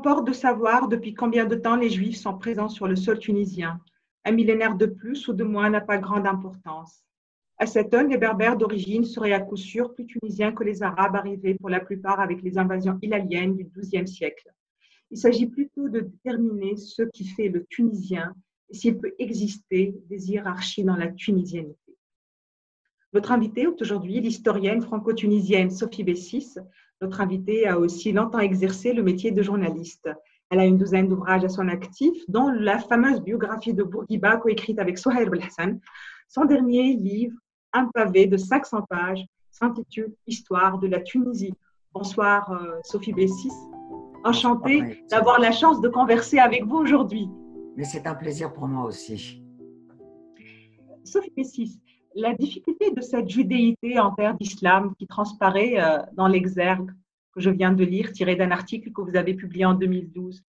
importe de savoir depuis combien de temps les Juifs sont présents sur le sol tunisien. Un millénaire de plus ou de moins n'a pas grande importance. À cette heure, les Berbères d'origine seraient à coup sûr plus tunisiens que les Arabes arrivés pour la plupart avec les invasions ilaliennes du XIIe siècle. Il s'agit plutôt de déterminer ce qui fait le Tunisien et s'il peut exister des hiérarchies dans la tunisianité. Notre invitée est aujourd'hui l'historienne franco-tunisienne Sophie Bessis. Notre invitée a aussi longtemps exercé le métier de journaliste. Elle a une douzaine d'ouvrages à son actif, dont la fameuse biographie de Bourguiba coécrite avec Souhair Belhassan. Son dernier livre, un pavé de 500 pages, s'intitule Histoire de la Tunisie. Bonsoir euh, Sophie Bessis. Enchantée d'avoir la chance de converser avec vous aujourd'hui. Mais c'est un plaisir pour moi aussi. Sophie Bessis, la difficulté de cette judéité en terre d'islam qui transparaît euh, dans l'exergue que je viens de lire, tiré d'un article que vous avez publié en 2012.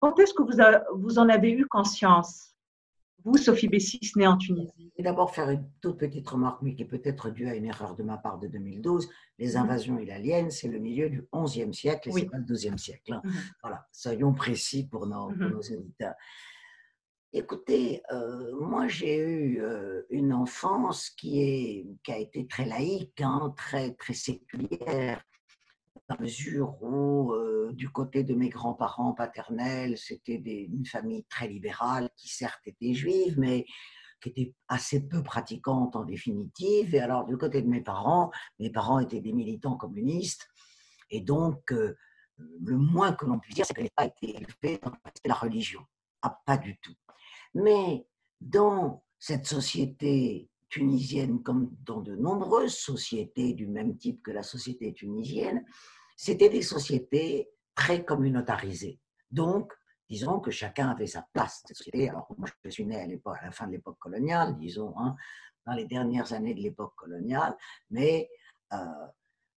Quand est-ce que vous, vous en avez eu conscience, vous, Sophie Bessis, née en Tunisie? Et d'abord faire une toute petite remarque, mais qui est peut-être due à une erreur de ma part de 2012. Les mhm. invasions ilaliennes, c'est le milieu du XIe siècle et c'est pas le XIIe siècle. Hein. Mhm. Voilà, soyons précis pour nos, pour mhm. nos auditeurs. Écoutez, euh, moi j'ai eu euh, une enfance qui, a été très laïque, hein, très, très séculière, à mesure où, euh, du côté de mes grands-parents paternels, c'était une famille très libérale, qui certes était juive, mais qui était assez peu pratiquante en définitive. Et alors, du côté de mes parents, mes parents étaient des militants communistes, et donc, le moins que l'on puisse dire, c'est qu'elle n'a pas été élevée dans la religion. Ah, pas du tout. Mais dans cette société tunisienne, comme dans de nombreuses sociétés du même type que la société tunisienne, c'était des sociétés très communautarisées. Donc, disons que chacun avait sa place. Alors, moi, je suis né à, à la fin de l'époque coloniale, disons, hein, dans les dernières années de l'époque coloniale, mais euh,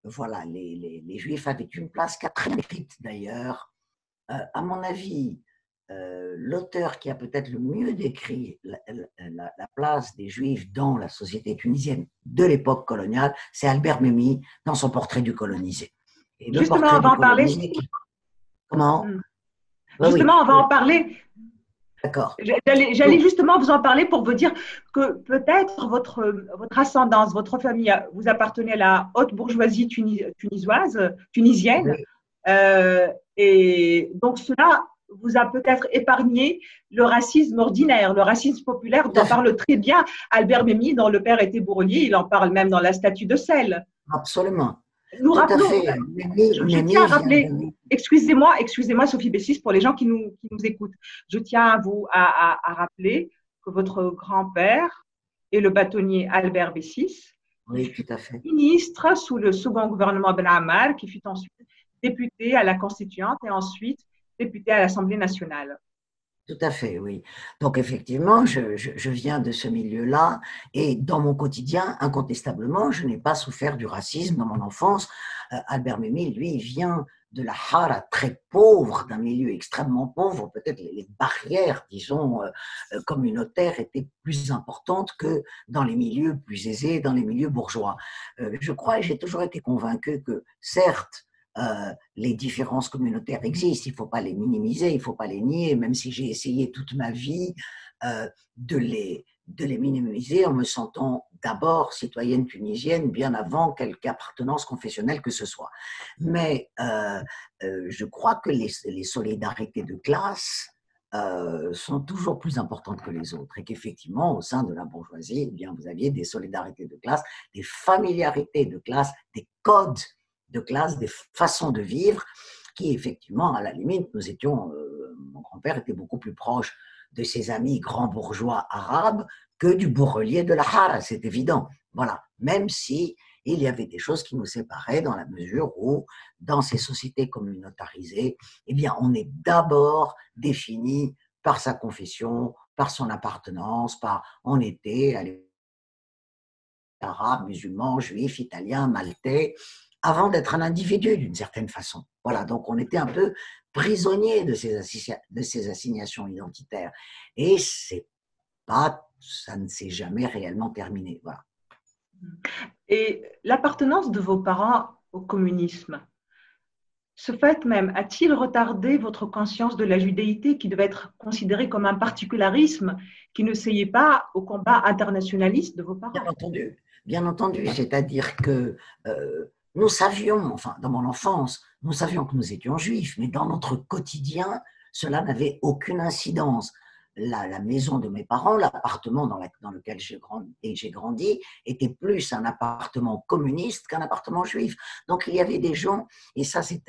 voilà, les, Juifs avaient une place qui a très d'ailleurs. Euh, à mon avis, euh, l'auteur qui a peut-être le mieux décrit la, place des Juifs dans la société tunisienne de l'époque coloniale, c'est Albert Memmi dans son portrait du colonisé. justement, on va en parler. Comment. Justement, on va en parler. D'accord. J'allais justement vous en parler pour vous dire que peut-être votre, votre ascendance, votre famille, vous appartenez à la haute bourgeoisie tunisoise, tunisienne. Euh, et donc cela vous a peut-être épargné le racisme ordinaire, le racisme populaire dont parle très bien Albert Memmi, dont le père était bourrelier, il en parle même dans la statue de sel. Absolument. Nous rappelons, je, tiens à rappeler, excusez-moi, excusez-moi Sophie Bessis pour les gens qui nous, qui nous écoutent. Je tiens à vous à, rappeler que votre grand-père est le bâtonnier Albert Bessis, oui, tout à fait. ministre sous le second gouvernement Ben Ammar, qui fut ensuite député à la Constituante et ensuite député à l'Assemblée nationale. Tout à fait, oui. Donc effectivement, je, viens de ce milieu-là et dans mon quotidien, incontestablement, je n'ai pas souffert du racisme dans mon enfance. Euh, Albert Memmi, lui, vient de la Hara très pauvre, d'un milieu extrêmement pauvre. Peut-être les, barrières, disons, euh, euh, communautaires étaient plus importantes que dans les milieux plus aisés, dans les milieux bourgeois. je crois et j'ai toujours été convaincu que, certes, euh, les différences communautaires existent, il ne faut pas les minimiser, il ne faut pas les nier, même si j'ai essayé toute ma vie euh, de, les, de les minimiser en me sentant d'abord citoyenne tunisienne bien avant quelque appartenance confessionnelle que ce soit. Mais euh, je crois que les, les solidarités de classe sont toujours plus importantes que les autres. Et qu'effectivement, au sein de la bourgeoisie, eh bien, vous aviez des solidarités de classe, des familiarités de classe, des codes de classe, des façons de vivre, qui effectivement, à la limite, nous étions, euh, mon grand-père était beaucoup plus proche de ses amis grands bourgeois arabes que du bourrelier de la Hara, c'est évident. Voilà, même si il y avait des choses qui nous séparaient dans la mesure où, dans ces sociétés communautarisées, eh bien, on est d'abord défini par sa confession, par son appartenance, par on était arabe, musulman, juif, italien, maltais, avant d'être un individu d'une certaine façon. Voilà, donc on était un peu prisonnier de ces, de ces assignations identitaires. Et c'est pas, ça ne s'est jamais réellement terminé. Voilà. Et l'appartenance de vos parents au communisme, Ce fait même a-t-il retardé votre conscience de la judéité qui devait être considérée comme un particularisme qui ne s'ayait pas au combat internationaliste de vos parents? Bien entendu, bien entendu. C'est-à-dire que euh, nous savions, enfin dans mon enfance, nous savions que nous étions juifs, mais dans notre quotidien, cela n'avait aucune incidence la, maison de mes parents, l'appartement dans, lequel j'ai grandi, grandi, était plus un appartement communiste qu'un appartement juif. Donc il y avait des gens, et ça c'est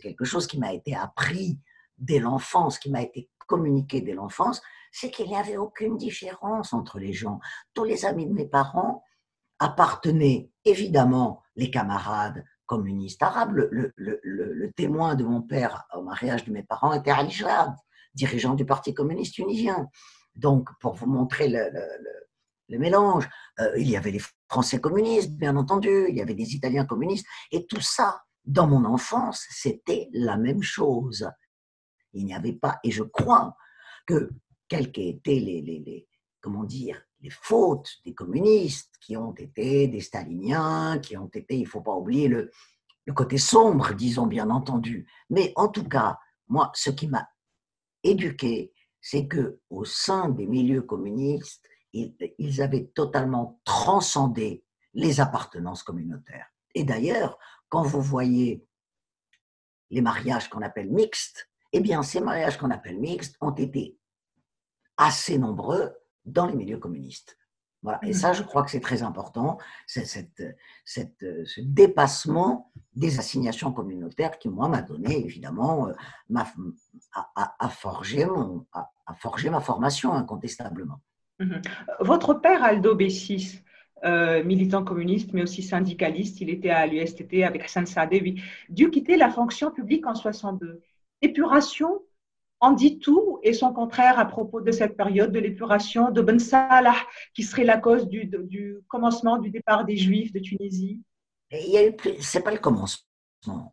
quelque chose qui m'a été appris dès l'enfance, qui m'a été communiqué dès l'enfance, c'est qu'il n'y avait aucune différence entre les gens. Tous les amis de mes parents appartenaient évidemment les camarades communistes arabes. Le, témoin de mon père au mariage de mes parents était Ali dirigeant du Parti communiste tunisien. Donc, pour vous montrer le, mélange, euh, il y avait les Français communistes, bien entendu, il y avait des Italiens communistes, et tout ça, dans mon enfance, c'était la même chose. Il n'y avait pas, et je crois que, quelles qu'aient été les, comment dire, les fautes des communistes, qui ont été des staliniens, qui ont été, il ne faut pas oublier le, le côté sombre, disons bien entendu. Mais en tout cas, moi, ce qui m'a éduqués, c'est que au sein des milieux communistes, ils, avaient totalement transcendé les appartenances communautaires. Et d'ailleurs, quand vous voyez les mariages qu'on appelle mixtes, eh bien, ces mariages qu'on appelle mixtes ont été assez nombreux dans les milieux communistes. Et ça, je crois que c'est très important, c'est cette, cette, ce dépassement des assignations communautaires qui, moi, m'a donné, évidemment, euh, à, forger mon, à, forger ma formation, incontestablement. Mhm. Votre père, Aldo Bessis, euh, militant communiste, mais aussi syndicaliste, il était à l'USTT avec Hassan Saadewi, dû quitter la fonction publique en 62. Épuration on dit tout et son contraire à propos de cette période de l'épuration de Ben Salah, qui serait la cause du, commencement du départ des Juifs de Tunisie. Il c'est pas le commencement.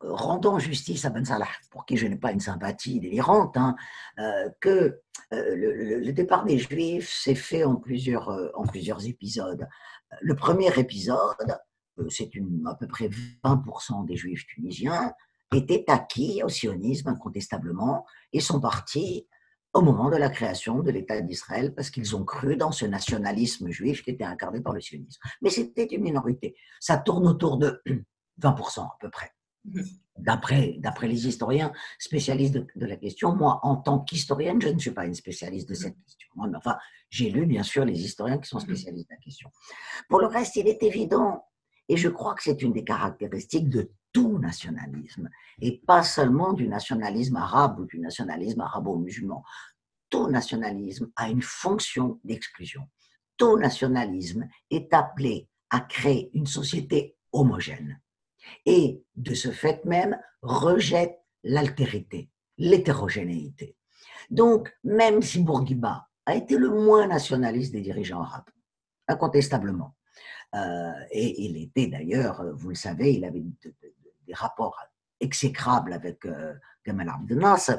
Rendons justice à Ben Salah, pour qui je n'ai pas une sympathie délirante, hein, euh, que euh, le, départ des Juifs s'est fait en plusieurs, euh, en plusieurs épisodes. Le premier épisode, c'est à peu près 20% des Juifs tunisiens, étaient acquis au sionisme incontestablement et sont partis au moment de la création de l'État d'Israël parce qu'ils ont cru dans ce nationalisme juif qui était incarné par le sionisme. Mais c'était une minorité. Ça tourne autour de 20% à peu près. D'après, d'après les historiens spécialistes de, la question, moi, en tant qu'historienne, je ne suis pas une spécialiste de cette question. mais enfin, j'ai lu, bien sûr, les historiens qui sont spécialistes de la question. Pour le reste, il est évident, et je crois que c'est une des caractéristiques de tout nationalisme, et pas seulement du nationalisme arabe ou du nationalisme arabo-musulman. Tout nationalisme a une fonction d'exclusion. Tout nationalisme est appelé à créer une société homogène et, de ce fait même, rejette l'altérité, l'hétérogénéité. Donc, même si Bourguiba a été le moins nationaliste des dirigeants arabes, incontestablement, et il était d'ailleurs, vous le savez, il avait des rapports exécrables avec euh, Gamal Abdel Nasser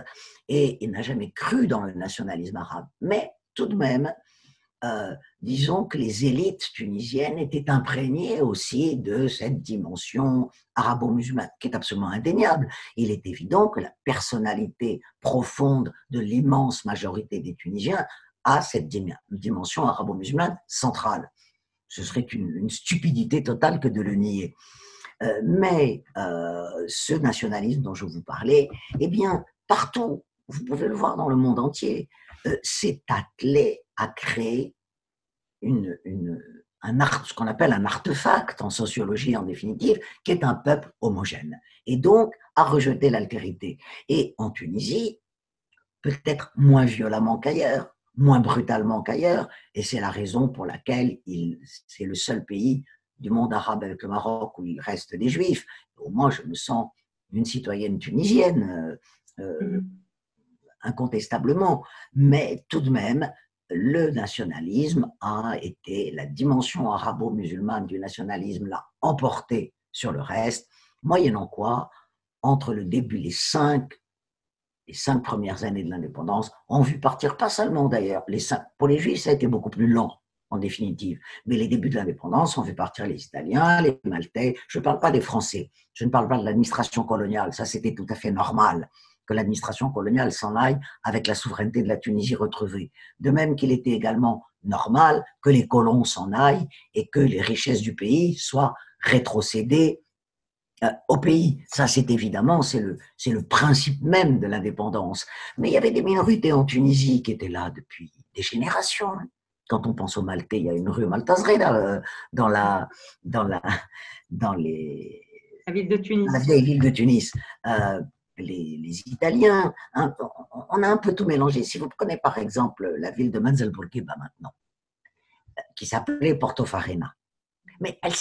et il n'a jamais cru dans le nationalisme arabe. Mais tout de même, euh, disons que les élites tunisiennes étaient imprégnées aussi de cette dimension arabo-musulmane, qui est absolument indéniable. Il est évident que la personnalité profonde de l'immense majorité des Tunisiens a cette dimension arabo-musulmane centrale. Ce serait une, stupidité totale que de le nier. Euh, mais euh, ce nationalisme dont je vous parlais, eh bien, partout, vous pouvez le voir dans le monde entier, euh, s'est attelé à créer un ce qu'on appelle un artefact en sociologie en définitive, qui est un peuple homogène, et donc à rejeter l'altérité. Et en Tunisie, peut-être moins violemment qu'ailleurs, moins brutalement qu'ailleurs, et c'est la raison pour laquelle c'est le seul pays du monde arabe avec le Maroc où il reste des juifs. Au moins, je me sens une citoyenne tunisienne, euh, euh, mm-hmm. incontestablement. Mais tout de même, le nationalisme a été, la dimension arabo-musulmane du nationalisme l'a emporté sur le reste, moyennant quoi, entre le début, les cinq, les cinq premières années de l'indépendance, ont vu partir, pas seulement d'ailleurs, les cinq, pour les juifs, ça a été beaucoup plus lent en définitive. Mais les débuts de l'indépendance ont fait partir les Italiens, les Maltais. Je ne parle pas des Français. Je ne parle pas de l'administration coloniale. Ça, c'était tout à fait normal que l'administration coloniale s'en aille avec la souveraineté de la Tunisie retrouvée. De même qu'il était également normal que les colons s'en aillent et que les richesses du pays soient rétrocédées au pays. Ça, c'est évidemment, c'est le, c'est le principe même de l'indépendance. Mais il y avait des minorités en Tunisie qui étaient là depuis des générations. Quand on pense aux Maltais, il y a une rue Maltazré euh, dans la, dans la, dans les, la ville de Tunis. La vieille ville de Tunis. Euh, les, les, Italiens, hein, on a un peu tout mélangé. Si vous prenez par exemple la ville de Manzel Bourguiba maintenant, qui s'appelait Portofarina, mais elle,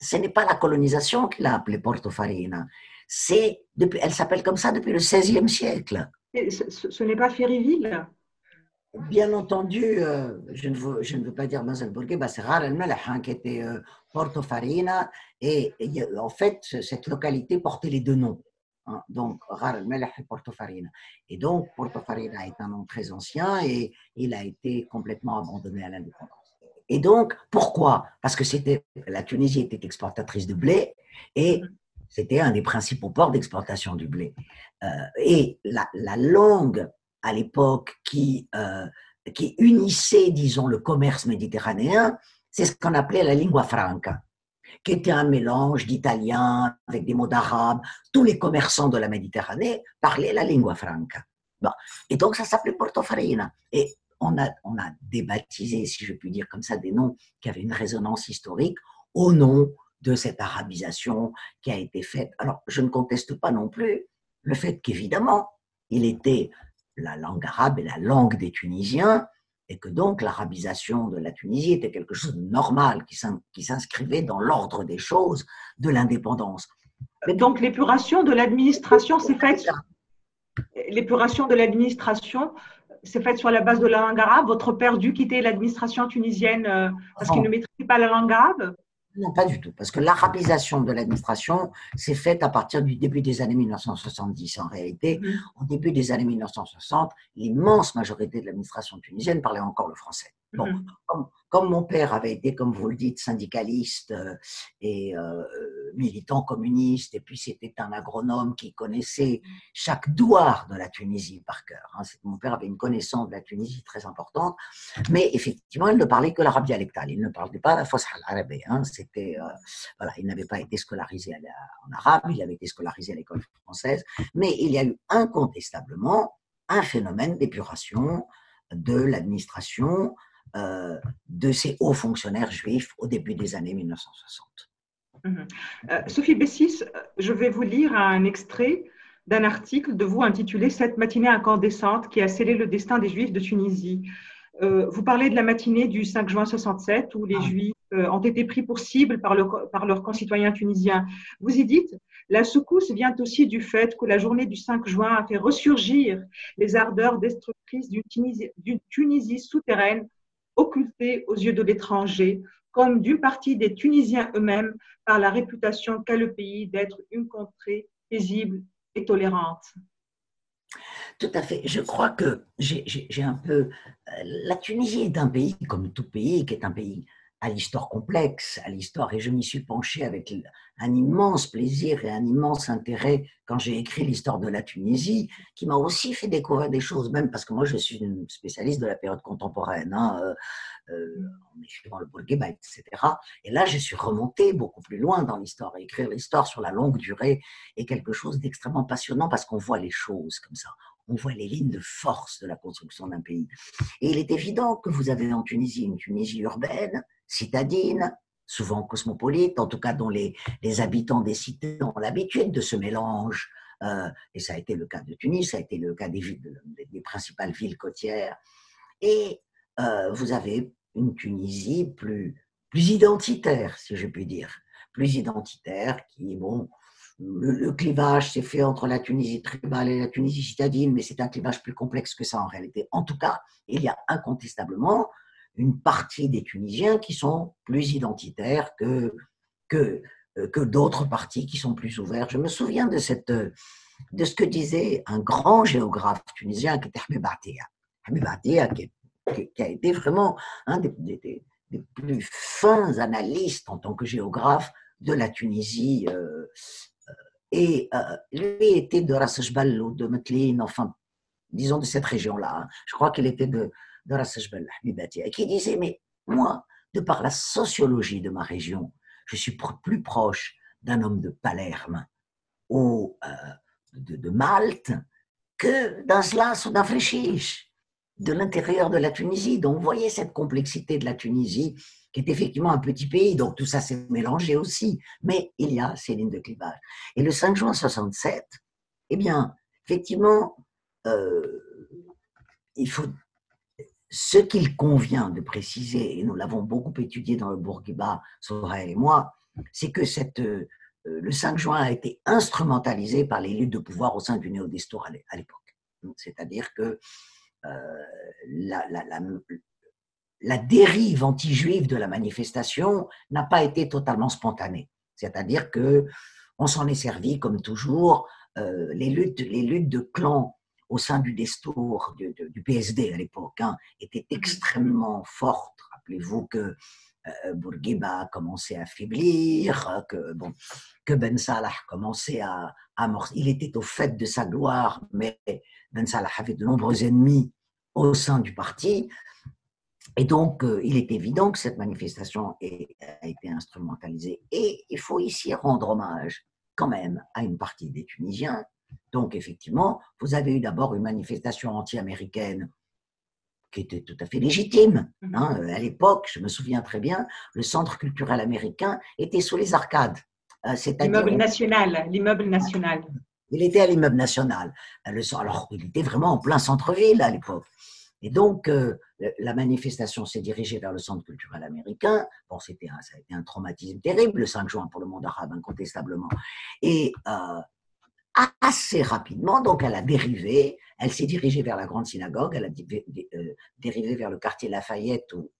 ce n'est pas la colonisation qui l'a appelée Portofarina, c'est elle s'appelle comme ça depuis le XVIe siècle. ce, ce n'est pas Ferryville? Bien entendu, euh, je, ne veux, je, ne veux, pas dire Manzel Bourguiba, c'est Rar el qui était euh, Portofarina, et, et en fait, cette localité portait les deux noms. Hein, donc Rar el et Portofarina. Et donc Portofarina est un nom très ancien et il a été complètement abandonné à l'indépendance. Et donc pourquoi? Parce que la Tunisie était exportatrice de blé et c'était un des principaux ports d'exportation du blé. Euh, et la, la, langue à l'époque qui euh, qui unissait, disons, le commerce méditerranéen, c'est ce qu'on appelait la lingua franca qui était un mélange d'italien avec des mots d'arabe. Tous les commerçants de la Méditerranée parlaient la lingua franca. Et donc, ça s'appelait Portofarina. Et on a, on a débaptisé, si je puis dire comme ça, des noms qui avaient une résonance historique au nom de cette arabisation qui a été faite. Alors, je ne conteste pas non plus le fait qu'évidemment, il était la langue arabe et la langue des Tunisiens, et que donc l'arabisation de la Tunisie était quelque chose de normal, qui s'inscrivait dans l'ordre des choses de l'indépendance. Mais donc l'épuration de l'administration s'est faite. L'épuration de l'administration s'est faite sur la base de la langue arabe. Votre père dut quitter l'administration tunisienne euh, parce qu'il ne maîtrisait pas la langue arabe? Non, pas du tout, parce que l'arabisation de l'administration s'est faite à partir du début des années 1970. En réalité, mm-hmm. au début des années 1960, l'immense majorité de l'administration tunisienne parlait encore le français. Bon, mm-hmm. comme, mon père avait été, comme vous le dites, syndicaliste euh, et euh, militant communiste, et puis c'était un agronome qui connaissait chaque douar de la Tunisie par cœur. Hein. Mon père avait une connaissance de la Tunisie très importante, mais effectivement, il ne parlait que l'arabe dialectal. Il ne parlait pas la fosha arabe. Hein. Euh, voilà, il n'avait pas été scolarisé en arabe, il avait été scolarisé à l'école française, mais il y a eu incontestablement un phénomène d'épuration de l'administration euh, de ces hauts fonctionnaires juifs au début des années 1960. Mhm. Euh, Sophie Bessis, je vais vous lire un extrait d'un article de vous intitulé Cette matinée incandescente qui a scellé le destin des Juifs de Tunisie. Euh, vous parlez de la matinée du 5 juin 67 où les ah. Juifs ont été pris pour cible par, par, leurs concitoyens tunisiens. Vous y dites, la secousse vient aussi du fait que la journée du 5 juin a fait ressurgir les ardeurs destructrices d'une Tunisie, Tunisie souterraine occultée aux yeux de l'étranger, comme d'une partie des Tunisiens eux-mêmes par la réputation qu'a le pays d'être une contrée paisible et tolérante. Tout à fait. Je crois que j'ai un peu... Euh, la Tunisie est un pays, comme tout pays, qui est un pays à l'histoire complexe, à l'histoire, et je m'y suis penché avec un immense plaisir et un immense intérêt quand j'ai écrit l'histoire de la Tunisie, qui m'a aussi fait découvrir des choses, même parce que moi je suis une spécialiste de la période contemporaine, hein, euh, euh, en écrivant le Bourguiba, etc. Et là, je suis remonté beaucoup plus loin dans l'histoire. Écrire l'histoire sur la longue durée est quelque chose d'extrêmement passionnant parce qu'on voit les choses comme ça on voit les lignes de force de la construction d'un pays. Et il est évident que vous avez en Tunisie une Tunisie urbaine, citadine, souvent cosmopolite, en tout cas dont les, habitants des cités ont l'habitude de ce mélange. Euh, et ça a été le cas de Tunis, ça a été le cas des, des, principales villes côtières. Et euh, vous avez une Tunisie plus, plus identitaire, si je puis dire, plus identitaire, qui, bon, le, clivage s'est fait entre la Tunisie tribale et la Tunisie citadine, mais c'est un clivage plus complexe que ça en réalité. En tout cas, il y a incontestablement une partie des Tunisiens qui sont plus identitaires que, que, euh, que d'autres parties qui sont plus ouverts. Je me souviens de, cette, de ce que disait un grand géographe tunisien qui était Habib Atia. Habib qui, a été vraiment un des, plus fins analystes en tant que géographe de la Tunisie. Euh, euh, et euh, lui était de Ras ou de Metlin, enfin, disons de cette région-là. Hein. Je crois qu'il était de, de et qui disait, mais moi, de par la sociologie de ma région, je suis plus proche d'un homme de Palerme ou de, Malte que d'un Slas ou d'un Fréchiche de l'intérieur de la Tunisie. Donc, vous voyez cette complexité de la Tunisie, qui est effectivement un petit pays, donc tout ça s'est mélangé aussi, mais il y a ces lignes de clivage. Et le 5 juin 67, eh bien, effectivement, euh, il faut ce qu'il convient de préciser, et nous l'avons beaucoup étudié dans le Bourguiba, Sorel et moi, c'est que cette, euh, le 5 juin a été instrumentalisé par les luttes de pouvoir au sein du néo-destour à l'époque. C'est-à-dire que euh, la, la, dérive anti-juive de la manifestation n'a pas été totalement spontanée. C'est-à-dire que on s'en est servi comme toujours. Euh, les luttes, les luttes de clans au sein du Destour, du, PSD à l'époque, hein, étaient mmh extrêmement fortes. Rappelez-vous que Bourguiba a commencé à faiblir, que, bon, que Ben Salah commençait à, à Il était au fait de sa gloire, mais Ben Salah avait de nombreux ennemis au sein du parti. Et donc, euh, il est évident que cette manifestation a été instrumentalisée. Et il faut ici rendre hommage quand même à une partie des Tunisiens. Donc, effectivement, vous avez eu d'abord une manifestation anti-américaine qui était tout à fait légitime. Mhm. Hein. À l'époque, je me souviens très bien, le centre culturel américain était sous les arcades. Euh, l'immeuble national, l'immeuble national. Il était à l'immeuble national. Euh, alors, il était vraiment en plein centre-ville à l'époque. Et donc, euh, la manifestation s'est dirigée vers le centre culturel américain. Bon, c'était ça a été un traumatisme terrible, le 5 juin pour le monde arabe, incontestablement. Et assez rapidement, donc elle a dérivé, elle s'est dirigée vers la grande synagogue, elle a euh, dérivé vers le quartier Lafayette où,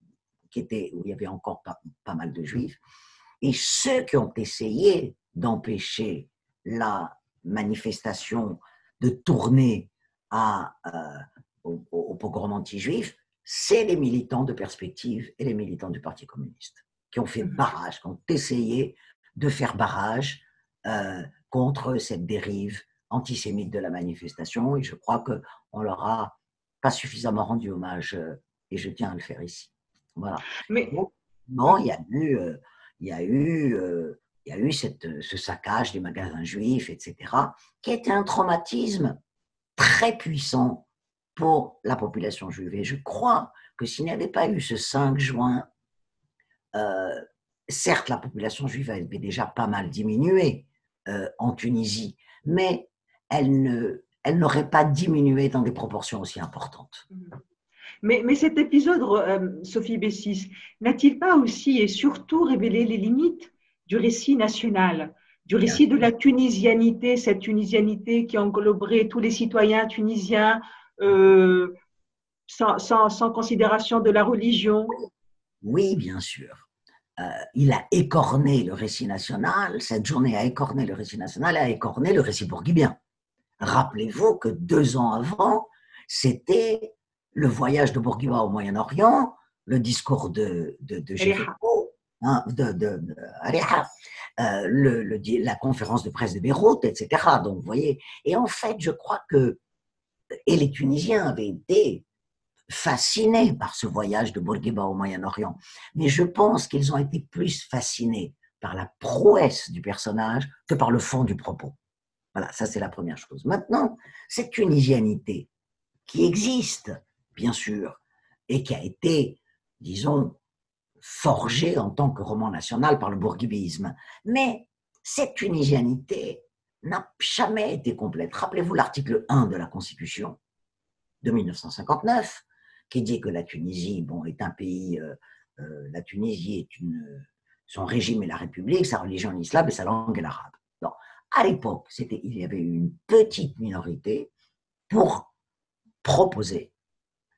qui était, où il y avait encore pas, mal de juifs. Et ceux qui ont essayé d'empêcher la manifestation de tourner à, euh, au, au, pogrom anti-juif, c'est les militants de Perspective et les militants du Parti communiste qui ont fait mmh barrage, qui ont essayé de faire barrage euh, contre cette dérive antisémite de la manifestation et je crois qu'on leur a pas suffisamment rendu hommage euh, et je tiens à le faire ici. Voilà. Mais non, il y a eu, euh, il y a eu, euh, il y a eu cette, ce saccage des magasins juifs, etc., qui était un traumatisme très puissant pour la population juive. Et je crois que s'il n'y avait pas eu ce 5 juin, certes, la population juive avait déjà pas mal diminué, euh, en Tunisie, mais elle ne, elle n'aurait pas diminué dans des proportions aussi importantes. Mm-hmm. Mais, mais cet épisode, euh, Sophie Bessis, n'a-t-il pas aussi et surtout révélé les limites du récit national, du récit de la tunisianité, cette tunisianité qui engloberait tous les citoyens tunisiens euh, sans, sans, sans, considération de la religion? Oui, bien sûr. Euh, il a écorné le récit national, cette journée a écorné le récit national et a écorné le récit bourguibien. Rappelez-vous que deux ans avant, c'était le voyage de Bourguiba au Moyen-Orient, le discours de, de, de hein, de, euh, le, la conférence de presse de Beyrouth, etc. Donc, vous voyez, et en fait, je crois que, et les Tunisiens avaient été fascinés par ce voyage de Bourguiba au Moyen-Orient, mais je pense qu'ils ont été plus fascinés par la prouesse du personnage que par le fond du propos. Voilà, ça c'est la première chose. Maintenant, cette tunisianité qui existe, bien sûr, et qui a été, disons, forgée en tant que roman national par le bourguibisme, mais cette tunisianité n'a jamais été complète. Rappelez-vous l'article 1 de la Constitution de 1959, qui dit que la Tunisie bon, est un pays, euh, euh, la Tunisie est une, son régime est la République, sa religion est l'islam et sa langue est l'arabe. À l'époque, il y avait une petite minorité pour proposer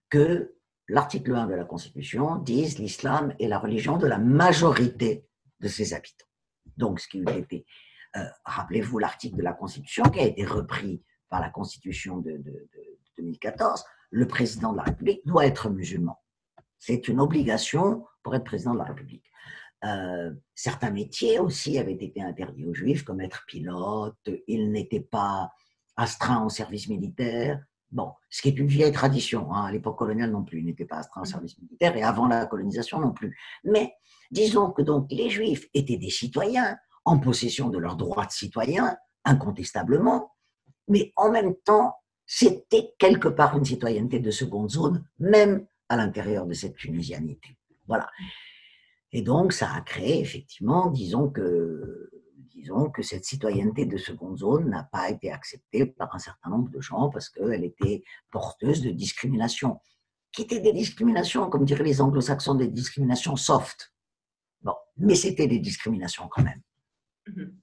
que l'article 1 de la Constitution dise l'islam est la religion de la majorité de ses habitants. Donc, ce qui était, euh, rappelez-vous l'article de la Constitution qui a été repris par la Constitution de 2014, le président de la République doit être musulman. C'est une obligation pour être président de la République. Euh, certains métiers aussi avaient été interdits aux juifs, comme être pilote, ils n'étaient pas astreints au service militaire. Bon, ce qui est une vieille tradition, hein. à l'époque coloniale non plus, ils n'étaient pas astreints au service militaire et avant la colonisation non plus. Mais disons que donc les juifs étaient des citoyens en possession de leurs droits de citoyens, incontestablement, mais en même temps, c'était quelque part une citoyenneté de seconde zone, même à l'intérieur de cette tunisianité. Voilà. Et donc, ça a créé effectivement, disons que, cette citoyenneté de seconde zone n'a pas été acceptée par un certain nombre de gens parce qu'elle était porteuse de discrimination, qui étaient des discriminations, comme diraient les anglo-saxons, des discriminations soft. Bon, mais c'était des discriminations quand même. Mhm.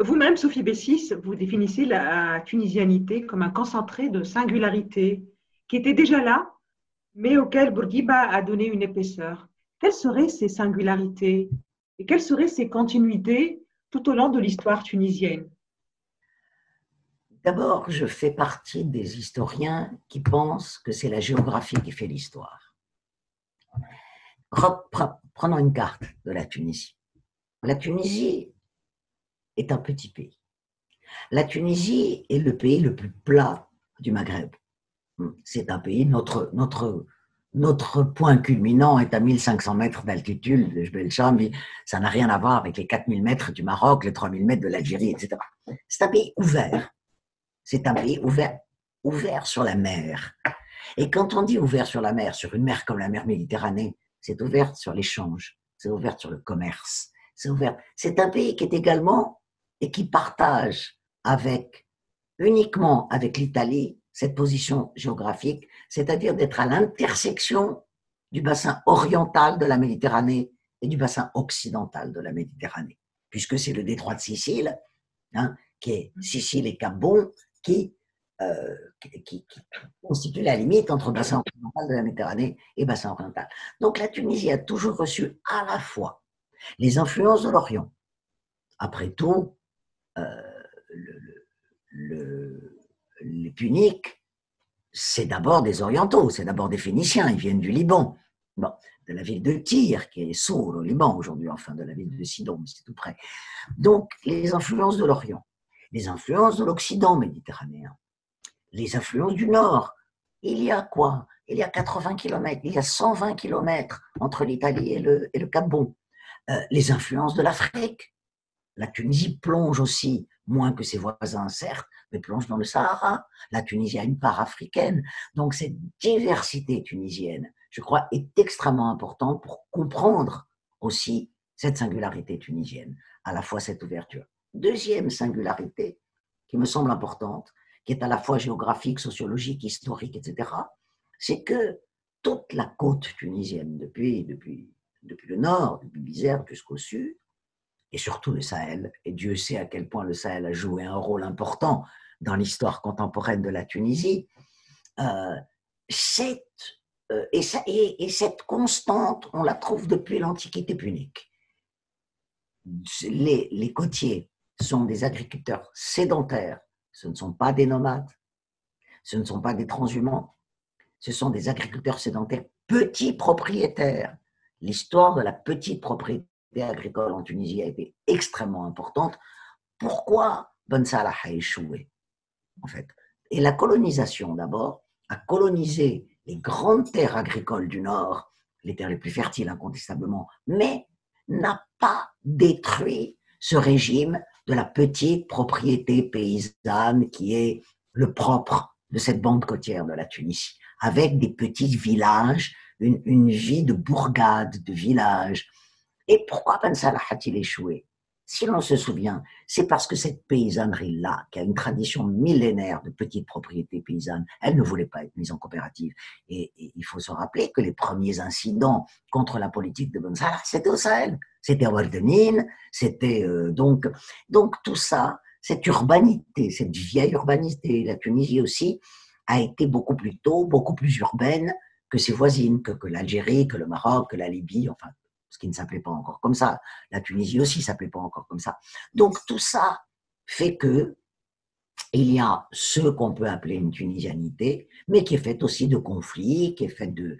Vous-même, Sophie Bessis, vous définissez la tunisianité comme un concentré de singularité qui était déjà là, mais auquel Bourguiba a donné une épaisseur. Quelles seraient ces singularités et quelles seraient ces continuités tout au long de l'histoire tunisienne? D'abord, je fais partie des historiens qui pensent que c'est la géographie qui fait l'histoire. Prenons une carte de la Tunisie. La Tunisie est un petit pays. La Tunisie est le pays le plus plat du Maghreb. C'est un pays, notre, notre notre point culminant est à 1500 mètres d'altitude de Jbel Chambi. Ça n'a rien à voir avec les 4000 mètres du Maroc, les 3000 mètres de l'Algérie, etc. C'est un pays ouvert. C'est un pays ouvert, ouvert sur la mer. Et quand on dit ouvert sur la mer, sur une mer comme la mer Méditerranée, c'est ouvert sur l'échange, c'est ouvert sur le commerce, c'est ouvert. C'est un pays qui est également et qui partage avec uniquement avec l'Italie cette position géographique, c'est-à-dire d'être à l'intersection du bassin oriental de la Méditerranée et du bassin occidental de la Méditerranée, puisque c'est le détroit de Sicile, hein, qui est Sicile et Cap-Bon, qui, euh, qui, constitue la limite entre bassin occidental de la Méditerranée et bassin oriental. Donc la Tunisie a toujours reçu à la fois les influences de l'Orient. Après tout, euh, le les puniques, c'est d'abord des orientaux, c'est d'abord des phéniciens, ils viennent du Liban. Bon, de la ville de Tyr, qui est sourd au Liban aujourd'hui, enfin de la ville de Sidon, c'est tout près. Donc, les influences de l'Orient, les influences de l'Occident méditerranéen, les influences du Nord. Il y a quoi? Il y a 80 km, il y a 120 km entre l'Italie et le, et le Cap-Bon. Euh, les influences de l'Afrique. La Tunisie plonge aussi, moins que ses voisins, certes, mais plonge dans le Sahara. La Tunisie a une part africaine. Donc cette diversité tunisienne, je crois, est extrêmement importante pour comprendre aussi cette singularité tunisienne, à la fois cette ouverture. Deuxième singularité qui me semble importante, qui est à la fois géographique, sociologique, historique, etc., c'est que toute la côte tunisienne, depuis, le nord, depuis Bizerte jusqu'au sud, et surtout le Sahel. Et Dieu sait à quel point le Sahel a joué un rôle important dans l'histoire contemporaine de la Tunisie. Euh, cette, euh, et, et, cette constante, on la trouve depuis l'Antiquité punique. Les, les côtiers sont des agriculteurs sédentaires, ce ne sont pas des nomades, ce ne sont pas des transhumants, ce sont des agriculteurs sédentaires, petits propriétaires. L'histoire de la petite propriété agricole en Tunisie a été extrêmement importante. Pourquoi Ben Salah a échoué en fait? Et la colonisation d'abord a colonisé les grandes terres agricoles du Nord, les terres les plus fertiles incontestablement, mais n'a pas détruit ce régime de la petite propriété paysanne qui est le propre de cette bande côtière de la Tunisie, avec des petits villages, une, une vie de bourgade, de villages, et pourquoi Ben Salah a-t-il échoué? Si l'on se souvient, c'est parce que cette paysannerie-là, qui a une tradition millénaire de petites propriétés paysannes, elle ne voulait pas être mise en coopérative. Et, il faut se rappeler que les premiers incidents contre la politique de Ben Salah, c'était au Sahel, c'était à Wardenine, c'était euh, donc, donc tout ça, cette urbanité, cette vieille urbanité, la Tunisie aussi, a été beaucoup plus tôt, beaucoup plus urbaine que ses voisines, que, que l'Algérie, que le Maroc, que la Libye, enfin ce qui ne s'appelait pas encore comme ça. La Tunisie aussi s'appelait pas encore comme ça. Donc tout ça fait que il y a ce qu'on peut appeler une tunisianité, mais qui est faite aussi de conflits, qui est faite de,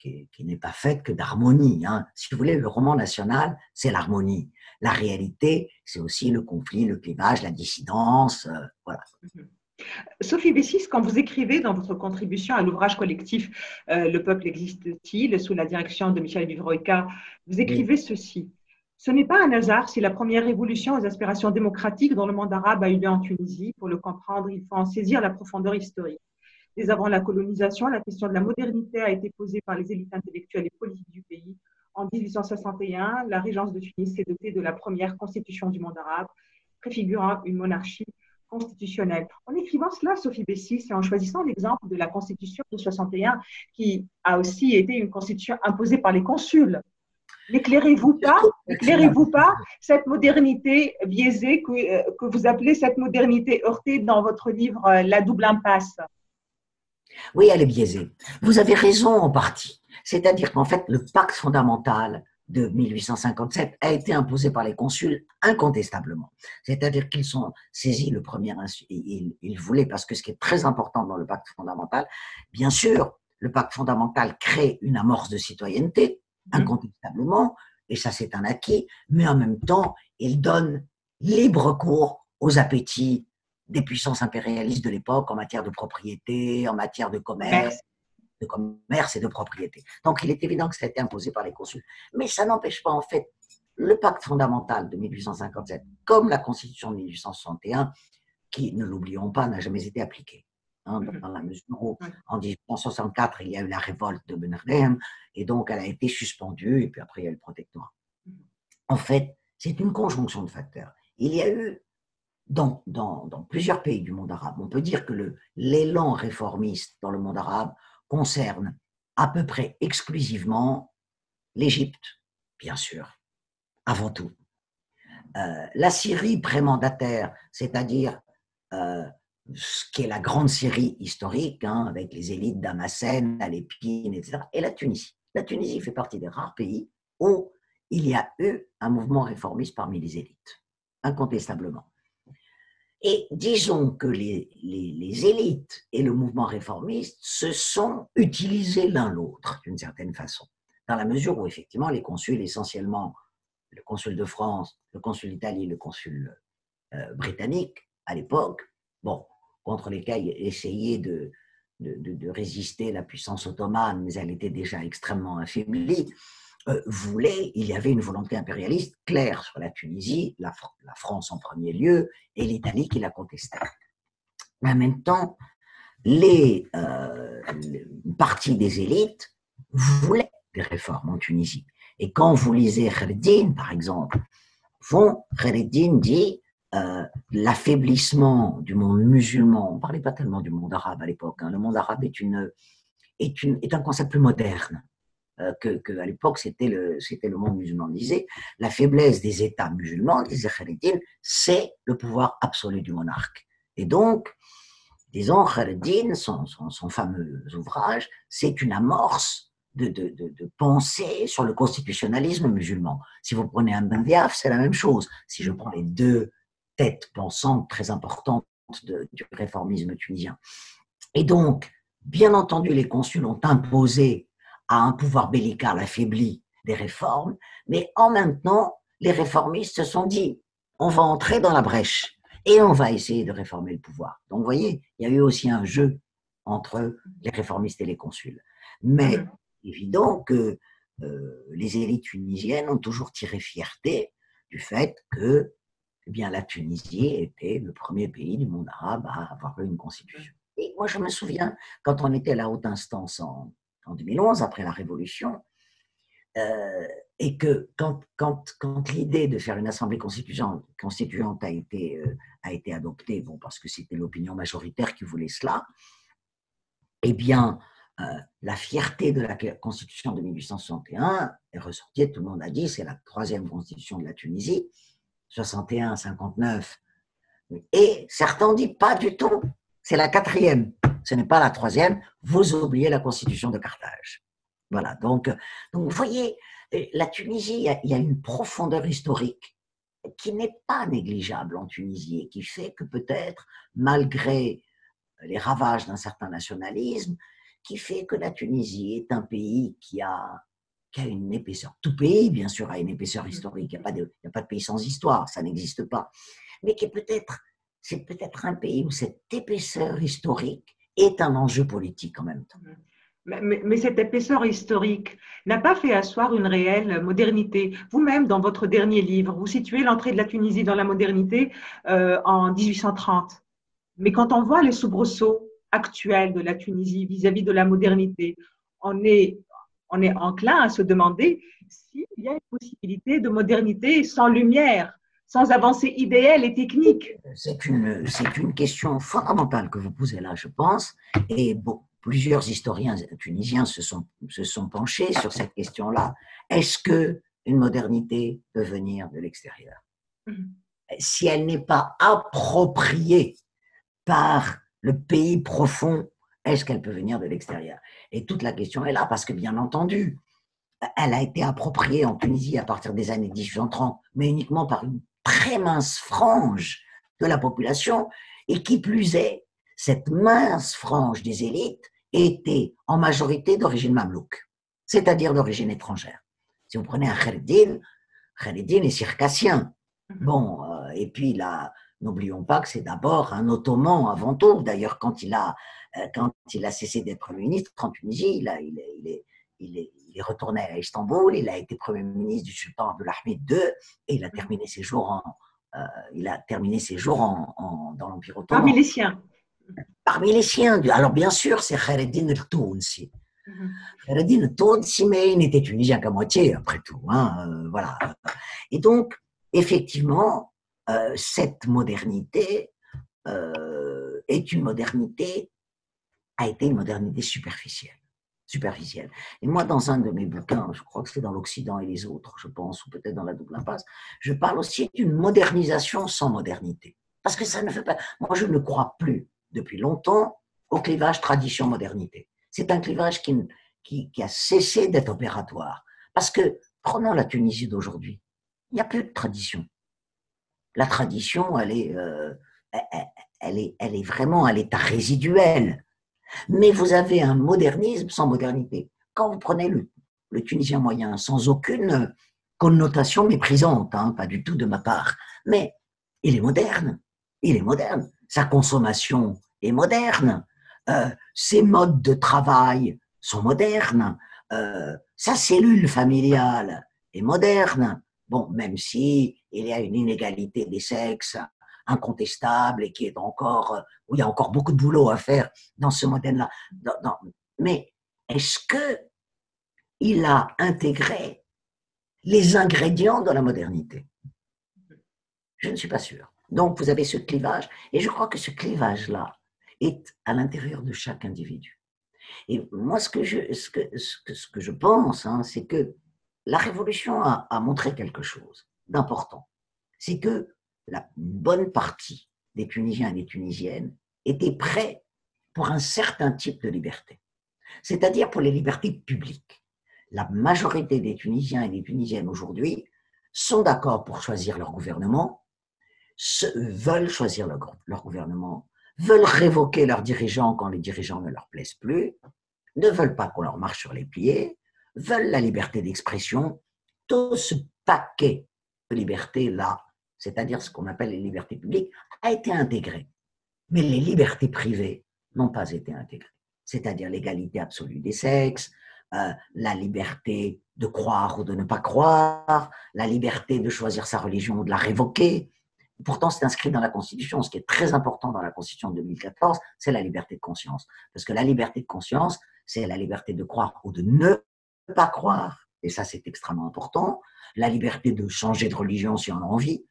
qui, n'est pas faite que d'harmonie. Hein. Si vous voulez, le roman national, c'est l'harmonie. La réalité, c'est aussi le conflit, le clivage, la dissidence. Euh, voilà. Sophie Bessis, quand vous écrivez dans votre contribution à l'ouvrage collectif euh, Le peuple existe-t-il sous la direction de Michel Vivroïka, vous écrivez ceci. Ce n'est pas un hasard si la première révolution aux aspirations démocratiques dans le monde arabe a eu lieu en Tunisie. Pour le comprendre, il faut en saisir la profondeur historique. Dès avant la colonisation, la question de la modernité a été posée par les élites intellectuelles et politiques du pays. En 1861, la régence de Tunis s'est dotée de la première constitution du monde arabe, préfigurant une monarchie constitutionnelle. En écrivant cela, Sophie Bessis, et en choisissant l'exemple de la constitution de 61, qui a aussi été une constitution imposée par les consuls, n'éclairez-vous pas, éclairez-vous pas cette modernité biaisée que, euh, que, vous appelez cette modernité heurtée dans votre livre euh, La double impasse? Oui, elle est biaisée. Vous avez raison en partie. C'est-à-dire qu'en fait, le pacte fondamental de 1857 a été imposé par les consuls incontestablement. C'est-à-dire qu'ils sont saisis le premier, ils, ils voulaient, parce que ce qui est très important dans le pacte fondamental, bien sûr, le pacte fondamental crée une amorce de citoyenneté, mmh. incontestablement, et ça c'est un acquis, mais en même temps, il donne libre cours aux appétits des puissances impérialistes de l'époque en matière de propriété, en matière de commerce, de commerce et de propriété. Donc il est évident que ça a été imposé par les consuls. Mais ça n'empêche pas en fait le pacte fondamental de 1857, comme la constitution de 1861, qui, ne l'oublions pas, n'a jamais été appliquée. Hein, mm-hmm. dans la mesure où, en 1864, il y a eu la révolte de Benardem, et donc elle a été suspendue, et puis après il y a eu le protectorat. Mm-hmm. En fait, c'est une conjonction de facteurs. Il y a eu, dans, dans, dans plusieurs pays du monde arabe, on peut dire que l'élan réformiste dans le monde arabe concerne à peu près exclusivement l'Égypte, bien sûr, avant tout. Euh, la Syrie prémandataire, c'est-à-dire euh, ce qui est la grande Syrie historique, hein, avec les élites d'Amassène, Alépine, etc., et la Tunisie. La Tunisie fait partie des rares pays où il y a eu un mouvement réformiste parmi les élites, incontestablement. Et disons que les, élites et le mouvement réformiste se sont utilisés l'un l'autre d'une certaine façon, dans la mesure où effectivement les consuls, essentiellement le consul de France, le consul d'Italie, le consul euh, britannique à l'époque, bon, contre lesquels de, de résister la puissance ottomane, mais elle était déjà extrêmement affaiblie, euh, voulait, il y avait une volonté impérialiste claire sur la Tunisie, la, France en premier lieu, et l'Italie qui la contestait. Mais en même temps, les, euh, des élites voulaient des réformes en Tunisie. Et quand vous lisez Khalidine, par exemple, fond, Khalidine dit euh, l'affaiblissement du monde musulman, on ne parlait pas tellement du monde arabe à l'époque, hein, le monde arabe est, une, est, une, est un concept plus moderne. Euh, que, à l'époque c'était le, c'était le monde musulman disait, la faiblesse des États musulmans, disait Khalidine, c'est le pouvoir absolu du monarque. Et donc, disons, Khalidine, son, son, fameux ouvrage, c'est une amorce de, de, de, pensée sur le constitutionnalisme musulman. Si vous prenez un Bendiaf, c'est la même chose. Si je prends les deux têtes pensantes très importantes du réformisme tunisien. Et donc, bien entendu, les consuls ont imposé à un pouvoir bellical affaibli des réformes, mais en même temps, les réformistes se sont dit, on va entrer dans la brèche et on va essayer de réformer le pouvoir. Donc, vous voyez, il y a eu aussi un jeu entre les réformistes et les consuls. Mais mmh. évident que euh, les élites tunisiennes ont toujours tiré fierté du fait que eh bien, la Tunisie était le premier pays du monde arabe à avoir eu une constitution. Et moi, je me souviens, quand on était à la haute instance en, en 2011, après la Révolution, euh, et que quand, l'idée de faire une assemblée constituante, constituante a, été, euh, a été adoptée, bon, parce que c'était l'opinion majoritaire qui voulait cela, eh bien, euh, la fierté de la constitution de 1861 est ressortie, tout le monde a dit, c'est la troisième constitution de la Tunisie, 61, 59, et certains ont dit pas du tout, c'est la quatrième ce n'est pas la troisième, vous oubliez la constitution de Carthage. Voilà, donc, donc vous voyez, euh, la Tunisie, il y a une profondeur historique qui n'est pas négligeable en Tunisie et qui fait que peut-être, malgré les ravages d'un certain nationalisme, qui fait que la Tunisie est un pays qui a, qui a une épaisseur. Tout pays, bien sûr, a une épaisseur historique. Il n'y a, pas de, a pas de pays sans histoire, ça n'existe pas. Mais qui est peut-être, c'est peut-être un pays où cette épaisseur historique est un enjeu politique en même temps. Mais, cette épaisseur historique n'a pas fait asseoir une réelle modernité. Vous-même, dans votre dernier livre, vous situez l'entrée de la Tunisie dans la modernité euh, en 1830. Mais quand on voit les soubresauts actuels de la Tunisie vis-à-vis de la modernité, on est, on est enclin à se demander s'il y a une possibilité de modernité sans lumière, sans avancée idéale et technique. C'est une, c'est une question fondamentale que vous posez là, je pense. Et bon, plusieurs historiens tunisiens se sont, se sont penchés sur cette question-là. Est-ce que une modernité peut venir de l'extérieur? Mm-hmm. Si elle n'est pas appropriée par le pays profond, est-ce qu'elle peut venir de l'extérieur? Et toute la question est là, parce que bien entendu, elle a été appropriée en Tunisie à partir des années 1830, mais uniquement par une très mince frange de la population, et qui plus est, cette mince frange des élites était en majorité d'origine mamelouk, c'est-à-dire d'origine étrangère. Si vous prenez un Khalidin, Khalidin est circassien. Mhm. Bon, euh, et puis là, n'oublions pas que c'est d'abord un ottoman avant tout. D'ailleurs, quand il a euh, quand il a cessé d'être Premier ministre en Tunisie, il, a, il, est, il, est, il, est, il est retourné à Istanbul, il a été Premier ministre du sultan Abdulhamid II et il a terminé ses jours en, euh, il a terminé ses jours en, dans l'Empire ottoman. Parmi les siens parmi les siens. Alors bien sûr, c'est Khareddin el-Tounsi. Mhm. Khareddin el-Tounsi, mais il n'était tunisien qu'à moitié, après tout. Hein, euh, voilà. Et donc, effectivement, euh, cette modernité est une modernité, a été une modernité superficielle. Superficielle. Et moi, dans un de mes bouquins, je crois que c'est dans l'Occident et les autres, je pense, ou peut-être dans la double impasse, je parle aussi d'une modernisation sans modernité. Parce que ça ne fait pas. Moi, je ne crois plus depuis longtemps au clivage tradition-modernité. C'est un clivage qui, qui, a cessé d'être opératoire. Parce que, prenons la Tunisie d'aujourd'hui, il n'y a plus de tradition. La tradition, elle est, euh, elle, est, elle est vraiment à l'état résiduel. Mais vous avez un modernisme sans modernité. Quand vous prenez le, le Tunisien moyen, sans aucune connotation méprisante, hein, pas du tout de ma part, mais il est moderne. Il est moderne sa consommation est moderne, euh, ses modes de travail sont modernes, euh, sa cellule familiale est moderne. Bon, même si il y a une inégalité des sexes incontestable et qui est encore où il y a encore beaucoup de boulot à faire dans ce modèle-là. Mais est-ce que il a intégré les ingrédients de la modernité? Je ne suis pas sûr. Donc, vous avez ce clivage, et je crois que ce clivage-là est à l'intérieur de chaque individu. Et moi, ce que je, ce que, ce que, je pense, hein, c'est que la Révolution a montré quelque chose d'important. C'est que la bonne partie des Tunisiens et des Tunisiennes étaient prêts pour un certain type de liberté, c'est-à-dire pour les libertés publiques. La majorité des Tunisiens et des Tunisiennes aujourd'hui sont d'accord pour choisir leur gouvernement, veulent choisir leur, gouvernement, veulent révoquer leurs dirigeants quand les dirigeants ne leur plaisent plus, ne veulent pas qu'on leur marche sur les pieds, veulent la liberté d'expression, tout ce paquet de libertés-là, c'est-à-dire ce qu'on appelle les libertés publiques, a été intégré. Mais les libertés privées n'ont pas été intégrées, c'est-à-dire l'égalité absolue des sexes, euh, la liberté de croire ou de ne pas croire, la liberté de choisir sa religion ou de la révoquer, Pourtant, c'est inscrit dans la Constitution. Ce qui est très important dans la Constitution de 2014, c'est la liberté de conscience. Parce que la liberté de conscience, c'est la liberté de croire ou de ne pas croire. Et ça, c'est extrêmement important. La liberté de changer de religion si on a envie.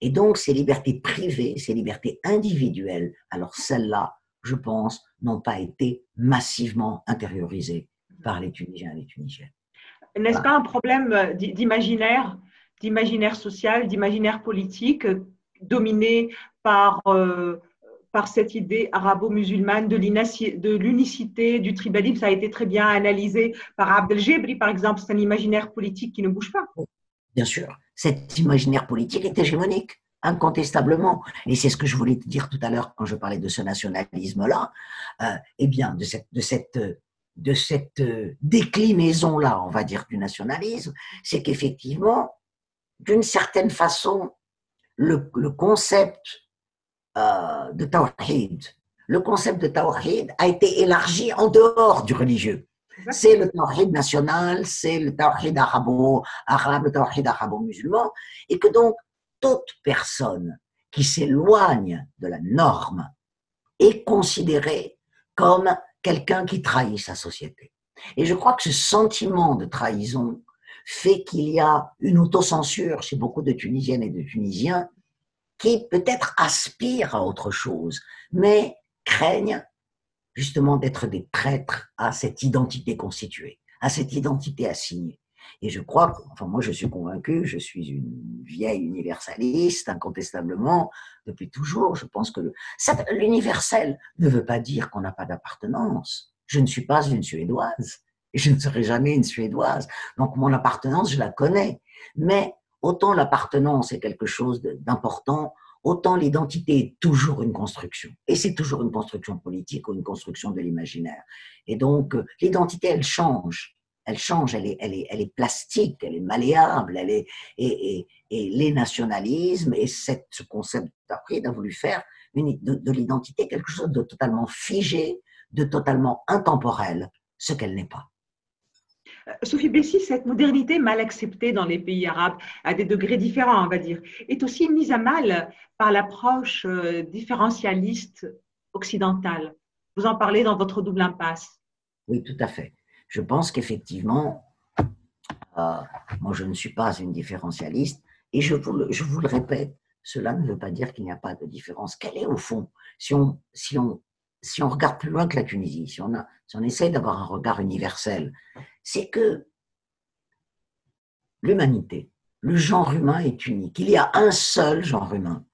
Et donc, ces libertés privées, ces libertés individuelles, alors celles-là, je pense, n'ont pas été massivement intériorisées par les Tunisiens et les Tunisiennes. N'est-ce pas un problème d'imaginaire d'imaginaire social, d'imaginaire politique dominé par, euh, par cette idée arabo-musulmane de l'unicité, du tribalisme? Ça a été très bien analysé par Abdel Jebri, par exemple. C'est un imaginaire politique qui ne bouge pas. Bien sûr, cet imaginaire politique est hégémonique. incontestablement, et c'est ce que je voulais te dire tout à l'heure quand je parlais de ce nationalisme-là, euh, eh bien, de cette, cette déclinaison-là, on va dire, du nationalisme, c'est qu'effectivement, d'une certaine façon, le, le concept euh, de Tawhid, le concept de Tawhid a été élargi en dehors du religieux. C'est le Tawhid national, c'est le Tawhid arabo-arabe, le Tawhid arabo-musulman, et que donc toute personne qui s'éloigne de la norme est considérée comme quelqu'un qui trahit sa société. Et je crois que ce sentiment de trahison fait qu'il y a une autocensure chez beaucoup de Tunisiennes et de Tunisiens qui peut-être aspirent à autre chose, mais craignent justement d'être des traîtres à cette identité constituée, à cette identité assignée. Et je crois, enfin moi je suis convaincu, je suis une vieille universaliste, incontestablement, depuis toujours. Je pense que l'universel ne veut pas dire qu'on n'a pas d'appartenance. Je ne suis pas une Suédoise et je ne serai jamais une Suédoise. Donc mon appartenance, je la connais. Mais autant l'appartenance est quelque chose d'important, autant l'identité est toujours une construction. Et c'est toujours une construction politique ou une construction de l'imaginaire. Et donc, euh, l'identité, elle change. Elle change, elle est, elle est, elle est plastique, elle est malléable, elle est, et, et, les nationalismes et cette, ce concept d'après a voulu faire de, de l'identité quelque chose de totalement figé, de totalement intemporel, ce qu'elle n'est pas. Euh, Sophie Bessie, cette modernité mal acceptée dans les pays arabes, à des degrés différents, on va dire, est aussi mise à mal par l'approche euh, différentialiste occidentale. Vous en parlez dans votre double impasse. Oui, tout à fait. Je pense qu'effectivement, euh, moi je ne suis pas une différentialiste, et je vous, le, je vous le répète, cela ne veut pas dire qu'il n'y a pas de différence. Quelle est au fond, si on, si on, si on regarde plus loin que la Tunisie, si on, a, essaie d'avoir un regard universel, c'est que l'humanité, le genre humain est unique. Il y a un seul genre humain.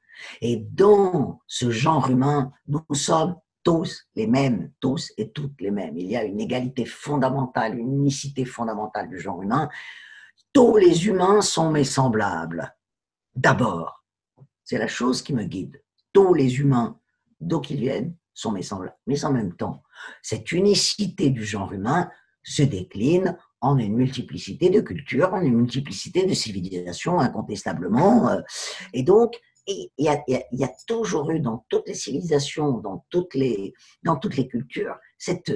Et dans ce genre humain, nous sommes tous les mêmes, tous et toutes les mêmes. Il y a une égalité fondamentale, une unicité fondamentale du genre humain. Tous les humains sont mes semblables. D'abord, c'est la chose qui me guide. Tous les humains, d'où qu'ils viennent, sont mes semblables. Mais en même temps, cette unicité du genre humain se décline en une multiplicité de cultures, en une multiplicité de civilisations, incontestablement. Euh, et donc, il y, a, toujours eu dans toutes les civilisations, dans toutes les, dans toutes les cultures, cette,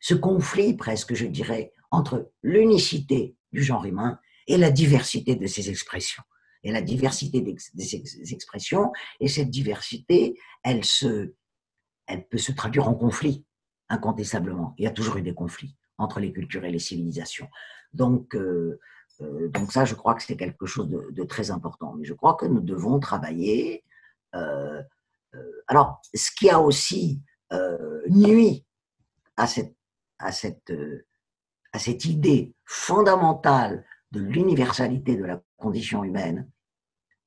ce conflit presque, je dirais, entre l'unicité du genre humain et la diversité de ses expressions. Et la diversité de ses expressions, et cette diversité, elle, se, elle peut se traduire en conflit, incontestablement. Il y a toujours eu des conflits entre les cultures et les civilisations. Donc, euh, euh, donc ça, je crois que c'est quelque chose de, très important. Mais je crois que nous devons travailler. Euh, alors, ce qui a aussi nuit à cette, à, cette, à cette idée fondamentale de l'universalité de la condition humaine,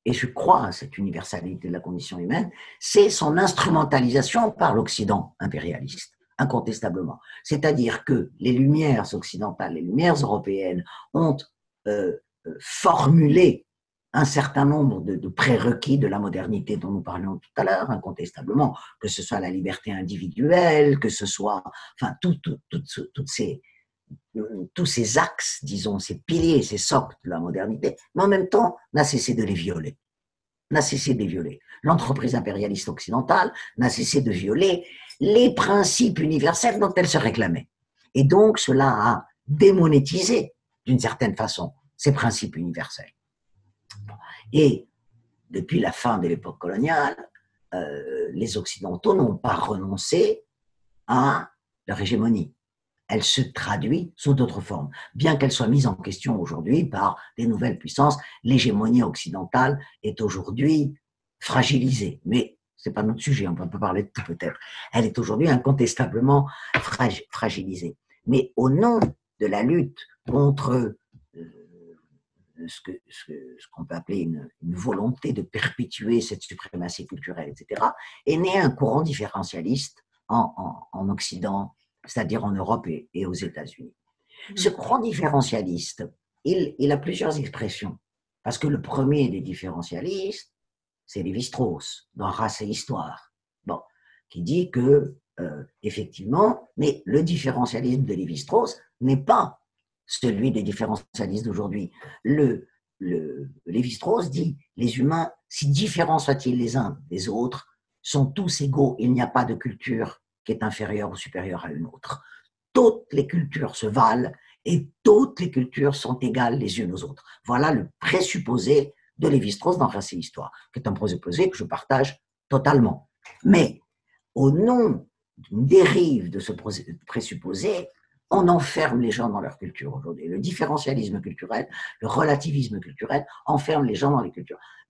et je crois à cette universalité de la condition humaine, c'est son instrumentalisation par l'Occident impérialiste incontestablement. C'est-à-dire que les lumières occidentales, les lumières européennes ont euh, euh, formulé un certain nombre de, prérequis de la modernité dont nous parlions tout à l'heure, incontestablement, que ce soit la liberté individuelle, que ce soit, enfin, ces, tous ces axes, disons, ces piliers, ces socles de la modernité, mais en même temps, n'a cessé de les violer. N'a cessé de les violer. L'entreprise impérialiste occidentale n'a cessé de violer les principes universels dont elle se réclamait. Et donc, cela a démonétisé, d'une certaine façon, ces principes universels. Et depuis la fin de l'époque coloniale, euh, les Occidentaux n'ont pas renoncé à leur hégémonie. Elle se traduit sous d'autres formes. Bien qu'elle soit mise en question aujourd'hui par des nouvelles puissances, l'hégémonie occidentale est aujourd'hui fragilisée. Mais c'est pas notre sujet, on peut pas parler de tout peut-être. Elle est aujourd'hui incontestablement fragilisée. Mais au nom de la lutte contre euh, ce qu'on ce peut appeler une, volonté de perpétuer cette suprématie culturelle, etc., est né un courant différentialiste en, en, Occident, c'est-à-dire en Europe et, aux États-Unis. Mmh. Ce courant différentialiste, il, il a plusieurs expressions. Parce que le premier des différentialistes, c'est Lévi-Strauss, dans Race et Histoire, bon, qui dit que, euh, effectivement, mais le différentialisme de Lévi-Strauss n'est pas celui des différentialistes d'aujourd'hui. Le, le Lévi-Strauss dit les humains, si différents soient-ils les uns des autres, sont tous égaux. Il n'y a pas de culture qui est inférieure ou supérieure à une autre. Toutes les cultures se valent et toutes les cultures sont égales les unes aux autres. Voilà le présupposé de Lévi-Strauss dans Race et Histoire, qui est un présupposé que je partage totalement. Mais au nom d'une dérive de ce présupposé, on enferme les gens dans leur culture aujourd'hui. Le différentialisme culturel, le relativisme culturel enferme les gens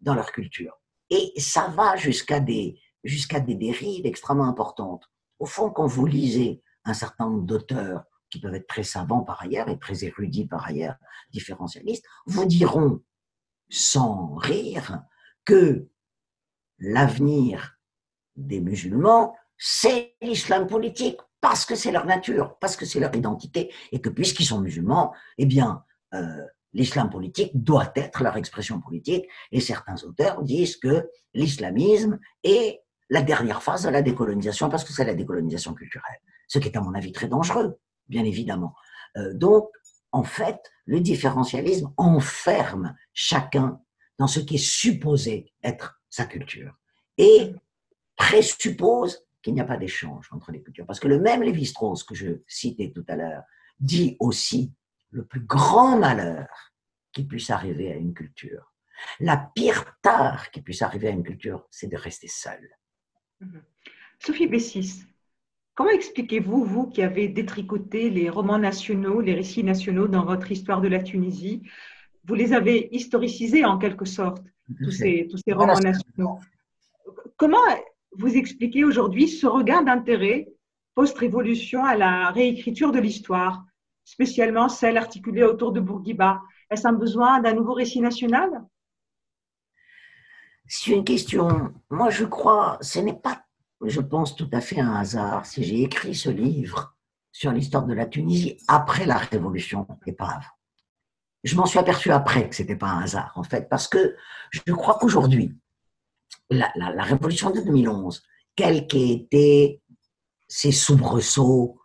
dans, leur culture. Et ça va jusqu'à des, jusqu'à des dérives extrêmement importantes. Au fond, quand vous lisez un certain nombre d'auteurs qui peuvent être très savants par ailleurs et très érudits par ailleurs, différentialistes, vous diront sans rire que l'avenir des musulmans, c'est l'islam politique, parce que c'est leur nature, parce que c'est leur identité, et que puisqu'ils sont musulmans, eh bien, euh, l'islam politique doit être leur expression politique, et certains auteurs disent que l'islamisme est la dernière phase de la décolonisation, parce que c'est la décolonisation culturelle, ce qui est à mon avis très dangereux, bien évidemment. Euh, donc, en fait, le différentialisme enferme chacun dans ce qui est supposé être sa culture et présuppose qu'il n'y a pas d'échange entre les cultures. Parce que le même Lévi-Strauss que je citais tout à l'heure dit aussi le plus grand malheur qui puisse arriver à une culture, la pire tare qui puisse arriver à une culture, c'est de rester seul. Mhm. Sophie Bessis, comment expliquez-vous, vous qui avez détricoté les romans nationaux, les récits nationaux dans votre histoire de la Tunisie, vous les avez historicisés en quelque sorte, tous ces, tous ces romans nationaux. Comment vous expliquez aujourd'hui ce regain d'intérêt post-révolution à la réécriture de l'histoire, spécialement celle articulée autour de Bourguiba? Est-ce un besoin d'un nouveau récit national? C'est une question. Moi, je crois, ce n'est pas, je pense, tout à fait un hasard si j'ai écrit ce livre sur l'histoire de la Tunisie après la révolution et pas avant. Je m'en suis aperçu après que ce n'était pas un hasard, en fait, parce que je crois qu'aujourd'hui, la, révolution de 2011, quels qu'aient été ses soubresauts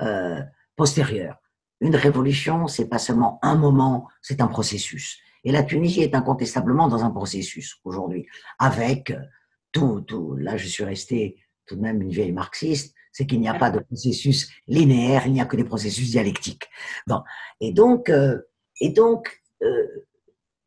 euh, postérieurs. Une révolution, c'est pas seulement un moment, c'est un processus. Et la Tunisie est incontestablement dans un processus aujourd'hui, avec tout, tout. Là, je suis resté tout de même une vieille marxiste, c'est qu'il n'y a pas de processus linéaire, il n'y a que des processus dialectiques. Bon, et donc, euh, et euh,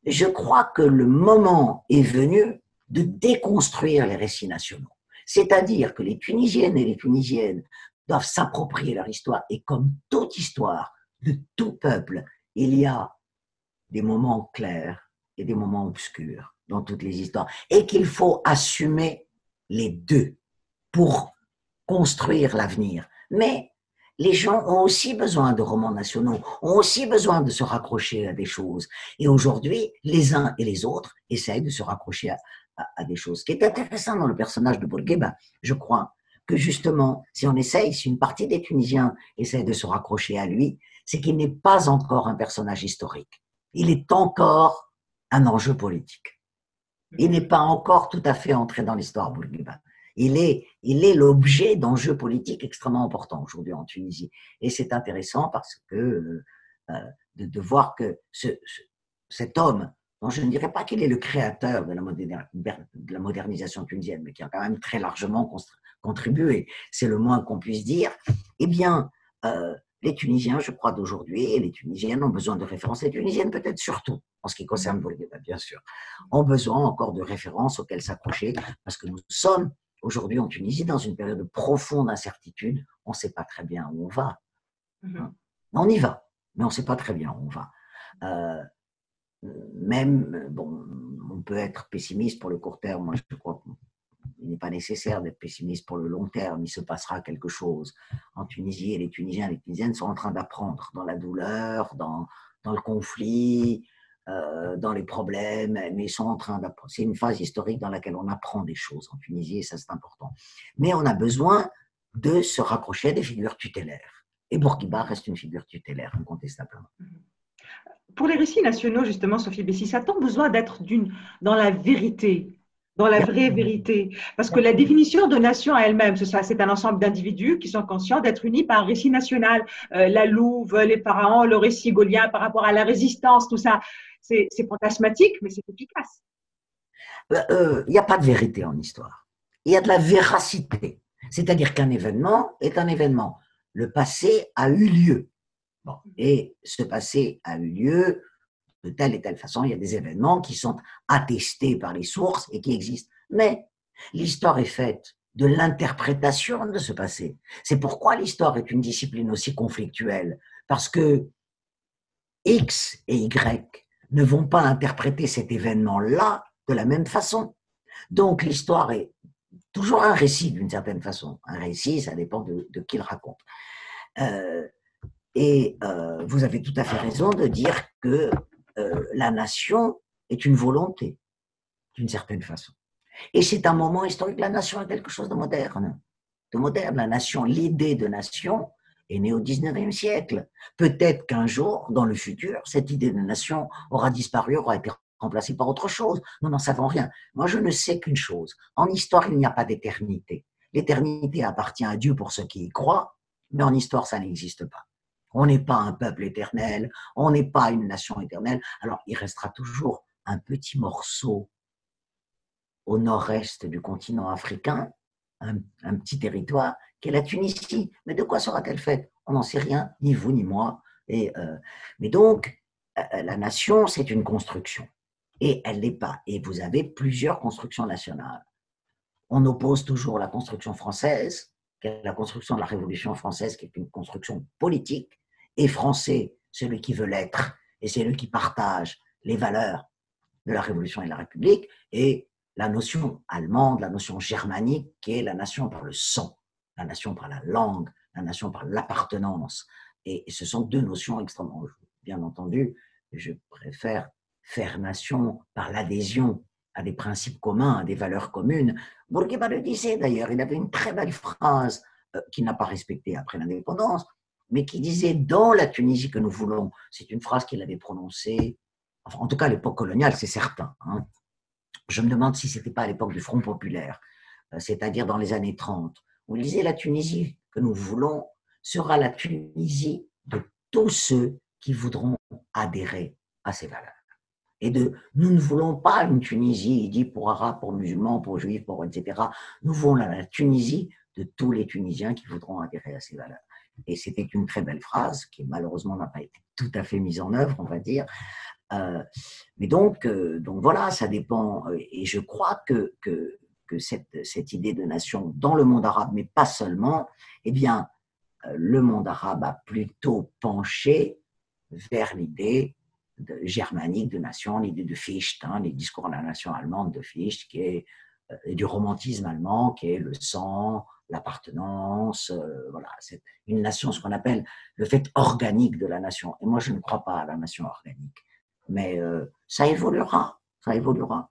je crois que le moment est venu de déconstruire les récits nationaux. C'est-à-dire que les Tunisiennes et les Tunisiennes doivent s'approprier leur histoire. Et comme toute histoire de tout peuple, il y a des moments clairs et des moments obscurs dans toutes les histoires. Et qu'il faut assumer les deux pour construire l'avenir. Mais les gens ont aussi besoin de romans nationaux, ont aussi besoin de se raccrocher à des choses. Et aujourd'hui, les uns et les autres essayent de se raccrocher à, des choses. Ce qui est intéressant dans le personnage de Bourguiba, je crois, que justement, si on essaye, si une partie des Tunisiens essaie de se raccrocher à lui, c'est qu'il n'est pas encore un personnage historique. Il est encore un enjeu politique. Il n'est pas encore tout à fait entré dans l'histoire Bourguiba. Il est, il est l'objet d'enjeux politiques extrêmement importants aujourd'hui en Tunisie. Et c'est intéressant parce que euh, euh, de, de, voir que ce, cet homme je ne dirais pas qu'il est le créateur de la, modernisation tunisienne, mais qui a quand même très largement contribué, c'est le moins qu'on puisse dire, eh bien, euh, les Tunisiens, je crois, d'aujourd'hui, et les Tunisiennes ont besoin de références, les Tunisiennes peut-être surtout, en ce qui concerne Bourguiba, bien sûr, ont besoin encore de références auxquelles s'accrocher, parce que nous sommes aujourd'hui en Tunisie dans une période de profonde incertitude, on ne sait pas très bien où on va. Mm-hmm. On y va, mais on ne sait pas très bien où on va. Euh, même, bon, on peut être pessimiste pour le court terme. Moi, je crois qu'il n'est pas nécessaire d'être pessimiste pour le long terme. Il se passera quelque chose en Tunisie et les Tunisiens et les Tunisiennes sont en train d'apprendre dans la douleur, dans, dans le conflit, euh, dans les problèmes, mais ils sont en train d'apprendre. C'est une phase historique dans laquelle on apprend des choses en Tunisie et ça, c'est important. Mais on a besoin de se rapprocher à des figures tutélaires. Et Bourguiba reste une figure tutélaire, incontestablement. Pour les récits nationaux, justement, Sophie Bessis, a-t-on besoin d'être dans la vérité, dans la vraie vérité. Parce que la définition de nation elle-même, c'est un ensemble d'individus qui sont conscients d'être unis par un récit national. Euh, la Louve, les pharaons, le récit gaulien par rapport à la résistance, tout ça, c'est fantasmatique, mais c'est efficace. Il euh, euh, n'y a pas de vérité en histoire. Il y a de la véracité. C'est-à-dire qu'un événement est un événement. Le passé a eu lieu. Bon. Et ce passé a eu lieu de telle et telle façon. Il y a des événements qui sont attestés par les sources et qui existent. Mais l'histoire est faite de l'interprétation de ce passé. C'est pourquoi l'histoire est une discipline aussi conflictuelle. Parce que X et Y ne vont pas interpréter cet événement-là de la même façon. Donc l'histoire est toujours un récit d'une certaine façon. Un récit, ça dépend de, qui le raconte. Euh, et euh, vous avez tout à fait raison de dire que euh, la nation est une volonté, d'une certaine façon. Et c'est un moment historique. La nation est quelque chose de moderne. De moderne. La nation, l'idée de nation est née au 19e siècle. Peut-être qu'un jour, dans le futur, cette idée de nation aura disparu, aura été remplacée par autre chose. Nous n'en savons rien. Moi, je ne sais qu'une chose. En histoire, il n'y a pas d'éternité. L'éternité appartient à Dieu pour ceux qui y croient, mais en histoire, ça n'existe pas. On n'est pas un peuple éternel, on n'est pas une nation éternelle. Alors, il restera toujours un petit morceau au nord-est du continent africain, un, petit territoire, qui est la Tunisie. Mais de quoi sera-t-elle faite? On n'en sait rien, ni vous ni moi. Et, euh, mais donc, euh, euh, la nation, c'est une construction. Et elle n'est pas. Et vous avez plusieurs constructions nationales. On oppose toujours la construction française, qui la construction de la Révolution française, qui est une construction politique, et français, celui qui veut l'être, et c'est celui qui partage les valeurs de la Révolution et de la République, et la notion allemande, la notion germanique, qui est la nation par le sang, la nation par la langue, la nation par l'appartenance. Et, ce sont deux notions extrêmement, bien entendu, je préfère faire nation par l'adhésion à des principes communs, à des valeurs communes. Bourguiba le disait d'ailleurs, il avait une très belle phrase euh, qu'il n'a pas respectée après l'indépendance, mais qui disait dans la Tunisie que nous voulons, c'est une phrase qu'il avait prononcée, en tout cas à l'époque coloniale, c'est certain. Hein. Je me demande si ce n'était pas à l'époque du Front populaire, euh, c'est-à-dire dans les années 30, où il disait la Tunisie que nous voulons sera la Tunisie de tous ceux qui voudront adhérer à ces valeurs. Et de, nous ne voulons pas une Tunisie, il dit pour arabes, pour musulmans, pour juifs, pour etc. Nous voulons la Tunisie de tous les Tunisiens qui voudront adhérer à ces valeurs. Et c'était une très belle phrase qui malheureusement n'a pas été tout à fait mise en œuvre, on va dire. Euh, mais donc, euh, donc voilà, ça dépend. Euh, et je crois que, que, cette, cette, idée de nation dans le monde arabe, mais pas seulement, eh bien, le monde arabe a plutôt penché vers l'idée germanique de nation, l'idée de Fichte, hein, les discours de la nation allemande de Fichte, qui est du romantisme allemand, qui est le sang, l'appartenance, euh, voilà, c'est une nation, ce qu'on appelle le fait organique de la nation. Et moi, je ne crois pas à la nation organique. Mais euh, ça évoluera, ça évoluera.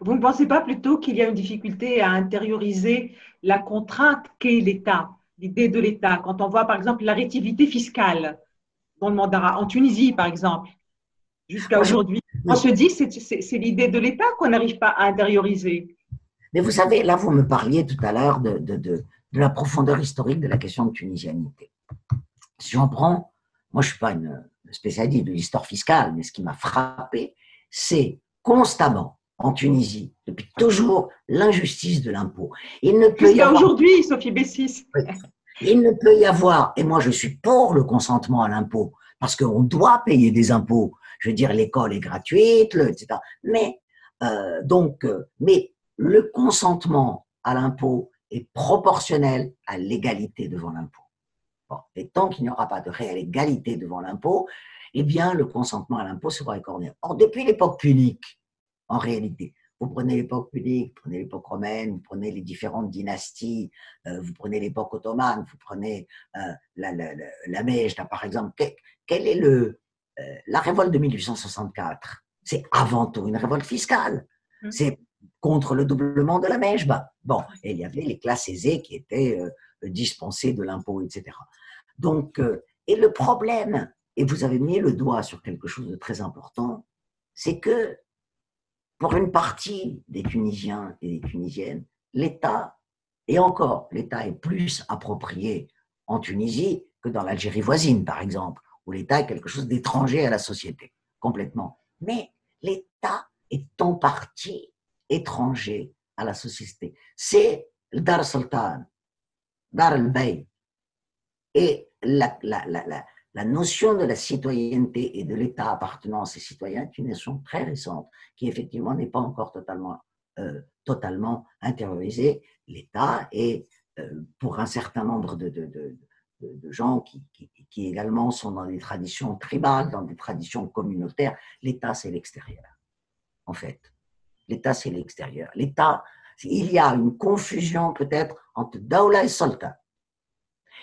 Vous ne pensez pas plutôt qu'il y a une difficulté à intérioriser la contrainte qu'est l'État, l'idée de l'État? Quand on voit par exemple la rétivité fiscale dans le mandat, en Tunisie par exemple, jusqu'à aujourd'hui, on se dit que c'est l'idée de l'État qu'on n'arrive pas à intérioriser. Mais vous savez, là, vous me parliez tout à l'heure de, de, de, la profondeur historique de la question de tunisianité. Si on prend, moi je ne suis pas une spécialiste de l'histoire fiscale, mais ce qui m'a frappé, c'est constamment en Tunisie, depuis toujours, l'injustice de l'impôt. Il ne peut y avoir... aujourd'hui, Sophie Bessis. Il ne peut y avoir, et moi je suis pour le consentement à l'impôt, parce qu'on doit payer des impôts. Je veux dire, l'école est gratuite, etc. Mais euh, donc, euh, mais le consentement à l'impôt est proportionnel à l'égalité devant l'impôt. et tant qu'il n'y aura pas de réelle égalité devant l'impôt, eh bien, le consentement à l'impôt sera accordé. Or, depuis l'époque punique, en réalité, vous prenez l'époque punique, vous prenez l'époque romaine, vous prenez les différentes dynasties, euh, vous prenez l'époque ottomane, vous prenez euh, la, la, la, par exemple. quel est le, euh, la révolte de 1864 C'est avant tout une révolte fiscale. Mmh. C'est contre le doublement de la mèche. bon, et il y avait les classes aisées qui étaient euh, dispensées de l'impôt, etc. Donc, euh, et le problème, et vous avez mis le doigt sur quelque chose de très important, c'est que pour une partie des Tunisiens et des Tunisiennes, l'État, et encore, l'État est plus approprié en Tunisie que dans l'Algérie voisine, par exemple, où l'État est quelque chose d'étranger à la société, complètement. Mais l'État est en partie étranger à la société. C'est le Dar Sultan, Dar al-Bay. Et la, la, la, la, notion de la citoyenneté et de l'État appartenant à ses citoyens est une notion très récente, qui effectivement n'est pas encore totalement, euh, totalement intériorisée. L'État est, euh, pour un certain nombre de, de, de, gens qui, qui, également sont dans des traditions tribales, dans des traditions communautaires, l'État, c'est l'extérieur, en fait. L'État, c'est l'extérieur. L'État, il y a une confusion peut-être entre Daoula et Solta.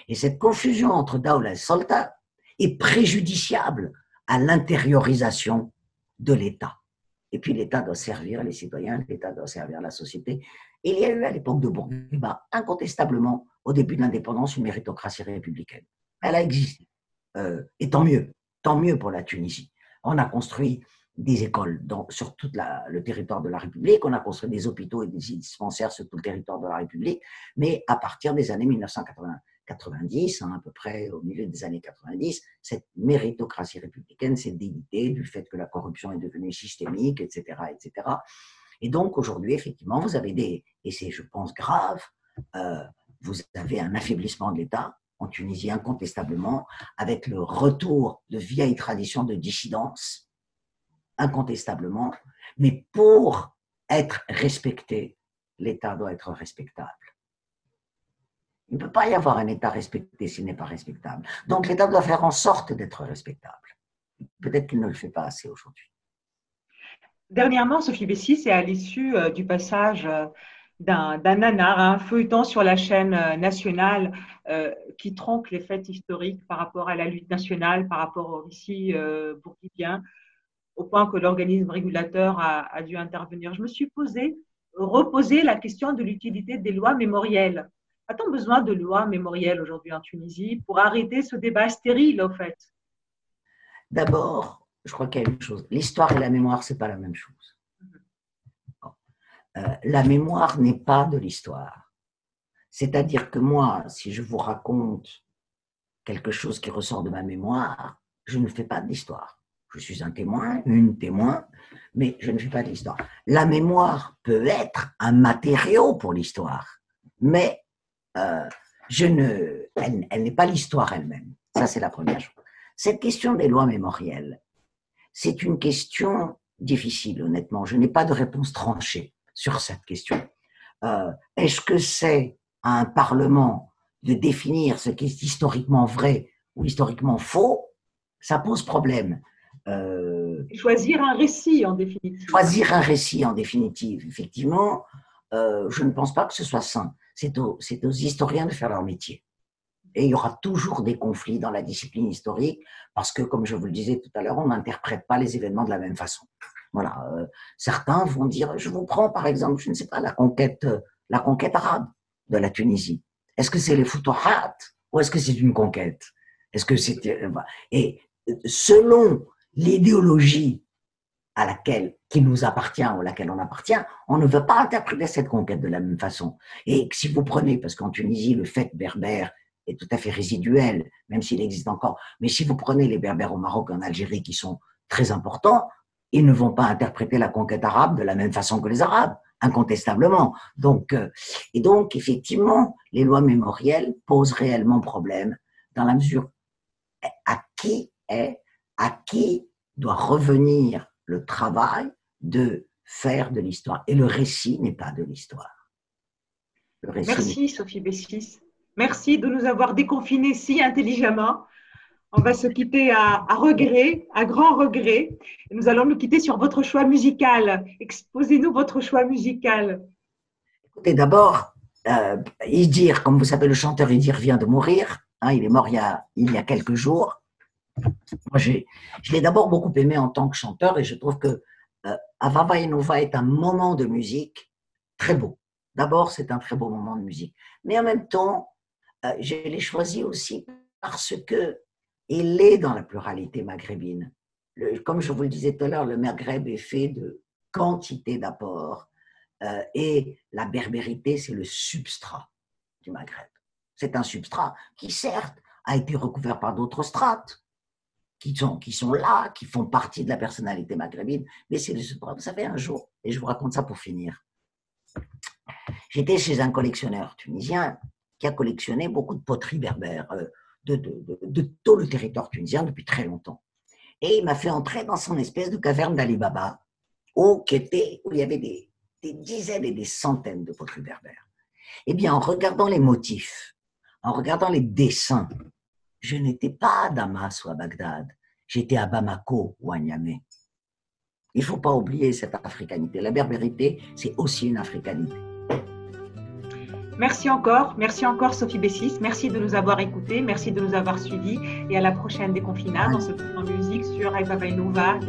Et cette confusion entre Daoula et Solta est préjudiciable à l'intériorisation de l'État. Et puis l'État doit servir les citoyens, l'État doit servir la société. il y a eu à l'époque de Bourguiba, incontestablement, au début de l'indépendance, une méritocratie républicaine. Elle a existé. Euh, et tant mieux, tant mieux pour la Tunisie. On a construit des écoles sur tout le territoire de la République, on a construit des hôpitaux et des dispensaires sur tout le territoire de la République, mais à partir des années 1990, hein, à peu près au milieu des années 90, cette méritocratie républicaine s'est délitée du fait que la corruption est devenue systémique, etc. etc. Et donc aujourd'hui, effectivement, vous avez des, et c'est je pense grave, euh, vous avez un affaiblissement de l'État en Tunisie incontestablement, avec le retour de vieilles traditions de dissidence, incontestablement, mais pour être respecté, l'État doit être respectable. Il ne peut pas y avoir un État respecté s'il n'est pas respectable. Donc l'État doit faire en sorte d'être respectable. Peut-être qu'il ne le fait pas assez aujourd'hui. Dernièrement, Sophie Bessis, c'est à l'issue euh, du passage euh, d'un nanar, un feuilleton sur la chaîne euh, nationale qui tronque les faits historiques par rapport à la lutte nationale, par rapport au récit bourguibien au point que l'organisme régulateur a, dû intervenir. Je me suis posé, reposé la question de l'utilité des lois mémorielles. A-t-on besoin de lois mémorielles aujourd'hui en Tunisie pour arrêter ce débat stérile, au fait? D'abord, je crois qu'il y a une chose. L'histoire et la mémoire, ce n'est pas la même chose. Euh, la mémoire n'est pas de l'histoire. C'est-à-dire que moi, si je vous raconte quelque chose qui ressort de ma mémoire, je ne fais pas d'histoire. Je suis un témoin, une témoin, mais je ne fais pas d'histoire. La mémoire peut être un matériau pour l'histoire, mais euh, je ne, elle, elle n'est pas l'histoire elle-même. Ça, c'est la première chose. Cette question des lois mémorielles, c'est une question difficile, honnêtement. Je n'ai pas de réponse tranchée sur cette question. Euh, Est-ce que c'est à un Parlement de définir ce qui est historiquement vrai ou historiquement faux? Ça pose problème. Euh, choisir un récit en définitive. Choisir un récit en définitive, effectivement, euh, je ne pense pas que ce soit sain. C'est aux, aux, historiens de faire leur métier. Et il y aura toujours des conflits dans la discipline historique parce que, comme je vous le disais tout à l'heure, on n'interprète pas les événements de la même façon. Voilà. Euh, certains vont dire, je vous prends par exemple, je ne sais pas, la conquête, la conquête arabe de la Tunisie. Est-ce que c'est les Futuhat ou est-ce que c'est une conquête? Est-ce que c'était et selon l'idéologie à laquelle, qui nous appartient ou à laquelle on appartient, on ne veut pas interpréter cette conquête de la même façon. Et si vous prenez, parce qu'en Tunisie, le fait berbère est tout à fait résiduel, même s'il existe encore, mais si vous prenez les berbères au Maroc et en Algérie qui sont très importants, ils ne vont pas interpréter la conquête arabe de la même façon que les Arabes, incontestablement. Donc, euh, et donc, effectivement, les lois mémorielles posent réellement problème dans la mesure à qui est à qui doit revenir le travail de faire de l'histoire. Et le récit n'est pas de l'histoire. Merci Sophie Bessis. Merci de nous avoir déconfinés si intelligemment. On va se quitter à, regret, à grand regret. nous allons nous quitter sur votre choix musical. Exposez-nous votre choix musical. Écoutez, d'abord, euh, Idir, comme vous savez, le chanteur Idir vient de mourir. Hein, il est mort il y a, il y a quelques jours. Moi, je l'ai d'abord beaucoup aimé en tant que chanteur et je trouve que euh, Avava Nova est un moment de musique très beau. D'abord, c'est un très beau moment de musique. Mais en même temps, euh, je l'ai choisi aussi parce que il est dans la pluralité maghrébine. comme je vous le disais tout à l'heure, le Maghreb est fait de quantité d'apports. Euh, et la berbérité, c'est le substrat du Maghreb. C'est un substrat qui, certes, a été recouvert par d'autres strates, qui sont, qui sont là, qui font partie de la personnalité maghrébine, mais c'est le substrat. Vous savez, un jour, et je vous raconte ça pour finir, j'étais chez un collectionneur tunisien qui a collectionné beaucoup de poteries berbères euh, de, de, tout le territoire tunisien depuis très longtemps. Et il m'a fait entrer dans son espèce de caverne d'Ali Baba, où, où il y avait des, des dizaines et des centaines de poteries berbères. Eh bien, en regardant les motifs, en regardant les dessins, je n'étais pas à Damas ou à Bagdad, j'étais à Bamako ou à Niamey. Il ne faut pas oublier cette africanité. La berbérité, c'est aussi une africanité. Merci encore, merci encore Sophie Bessis, merci de nous avoir écoutés, merci de nous avoir suivis et à la prochaine déconfinade dans ce en musique sur Aïba Nova.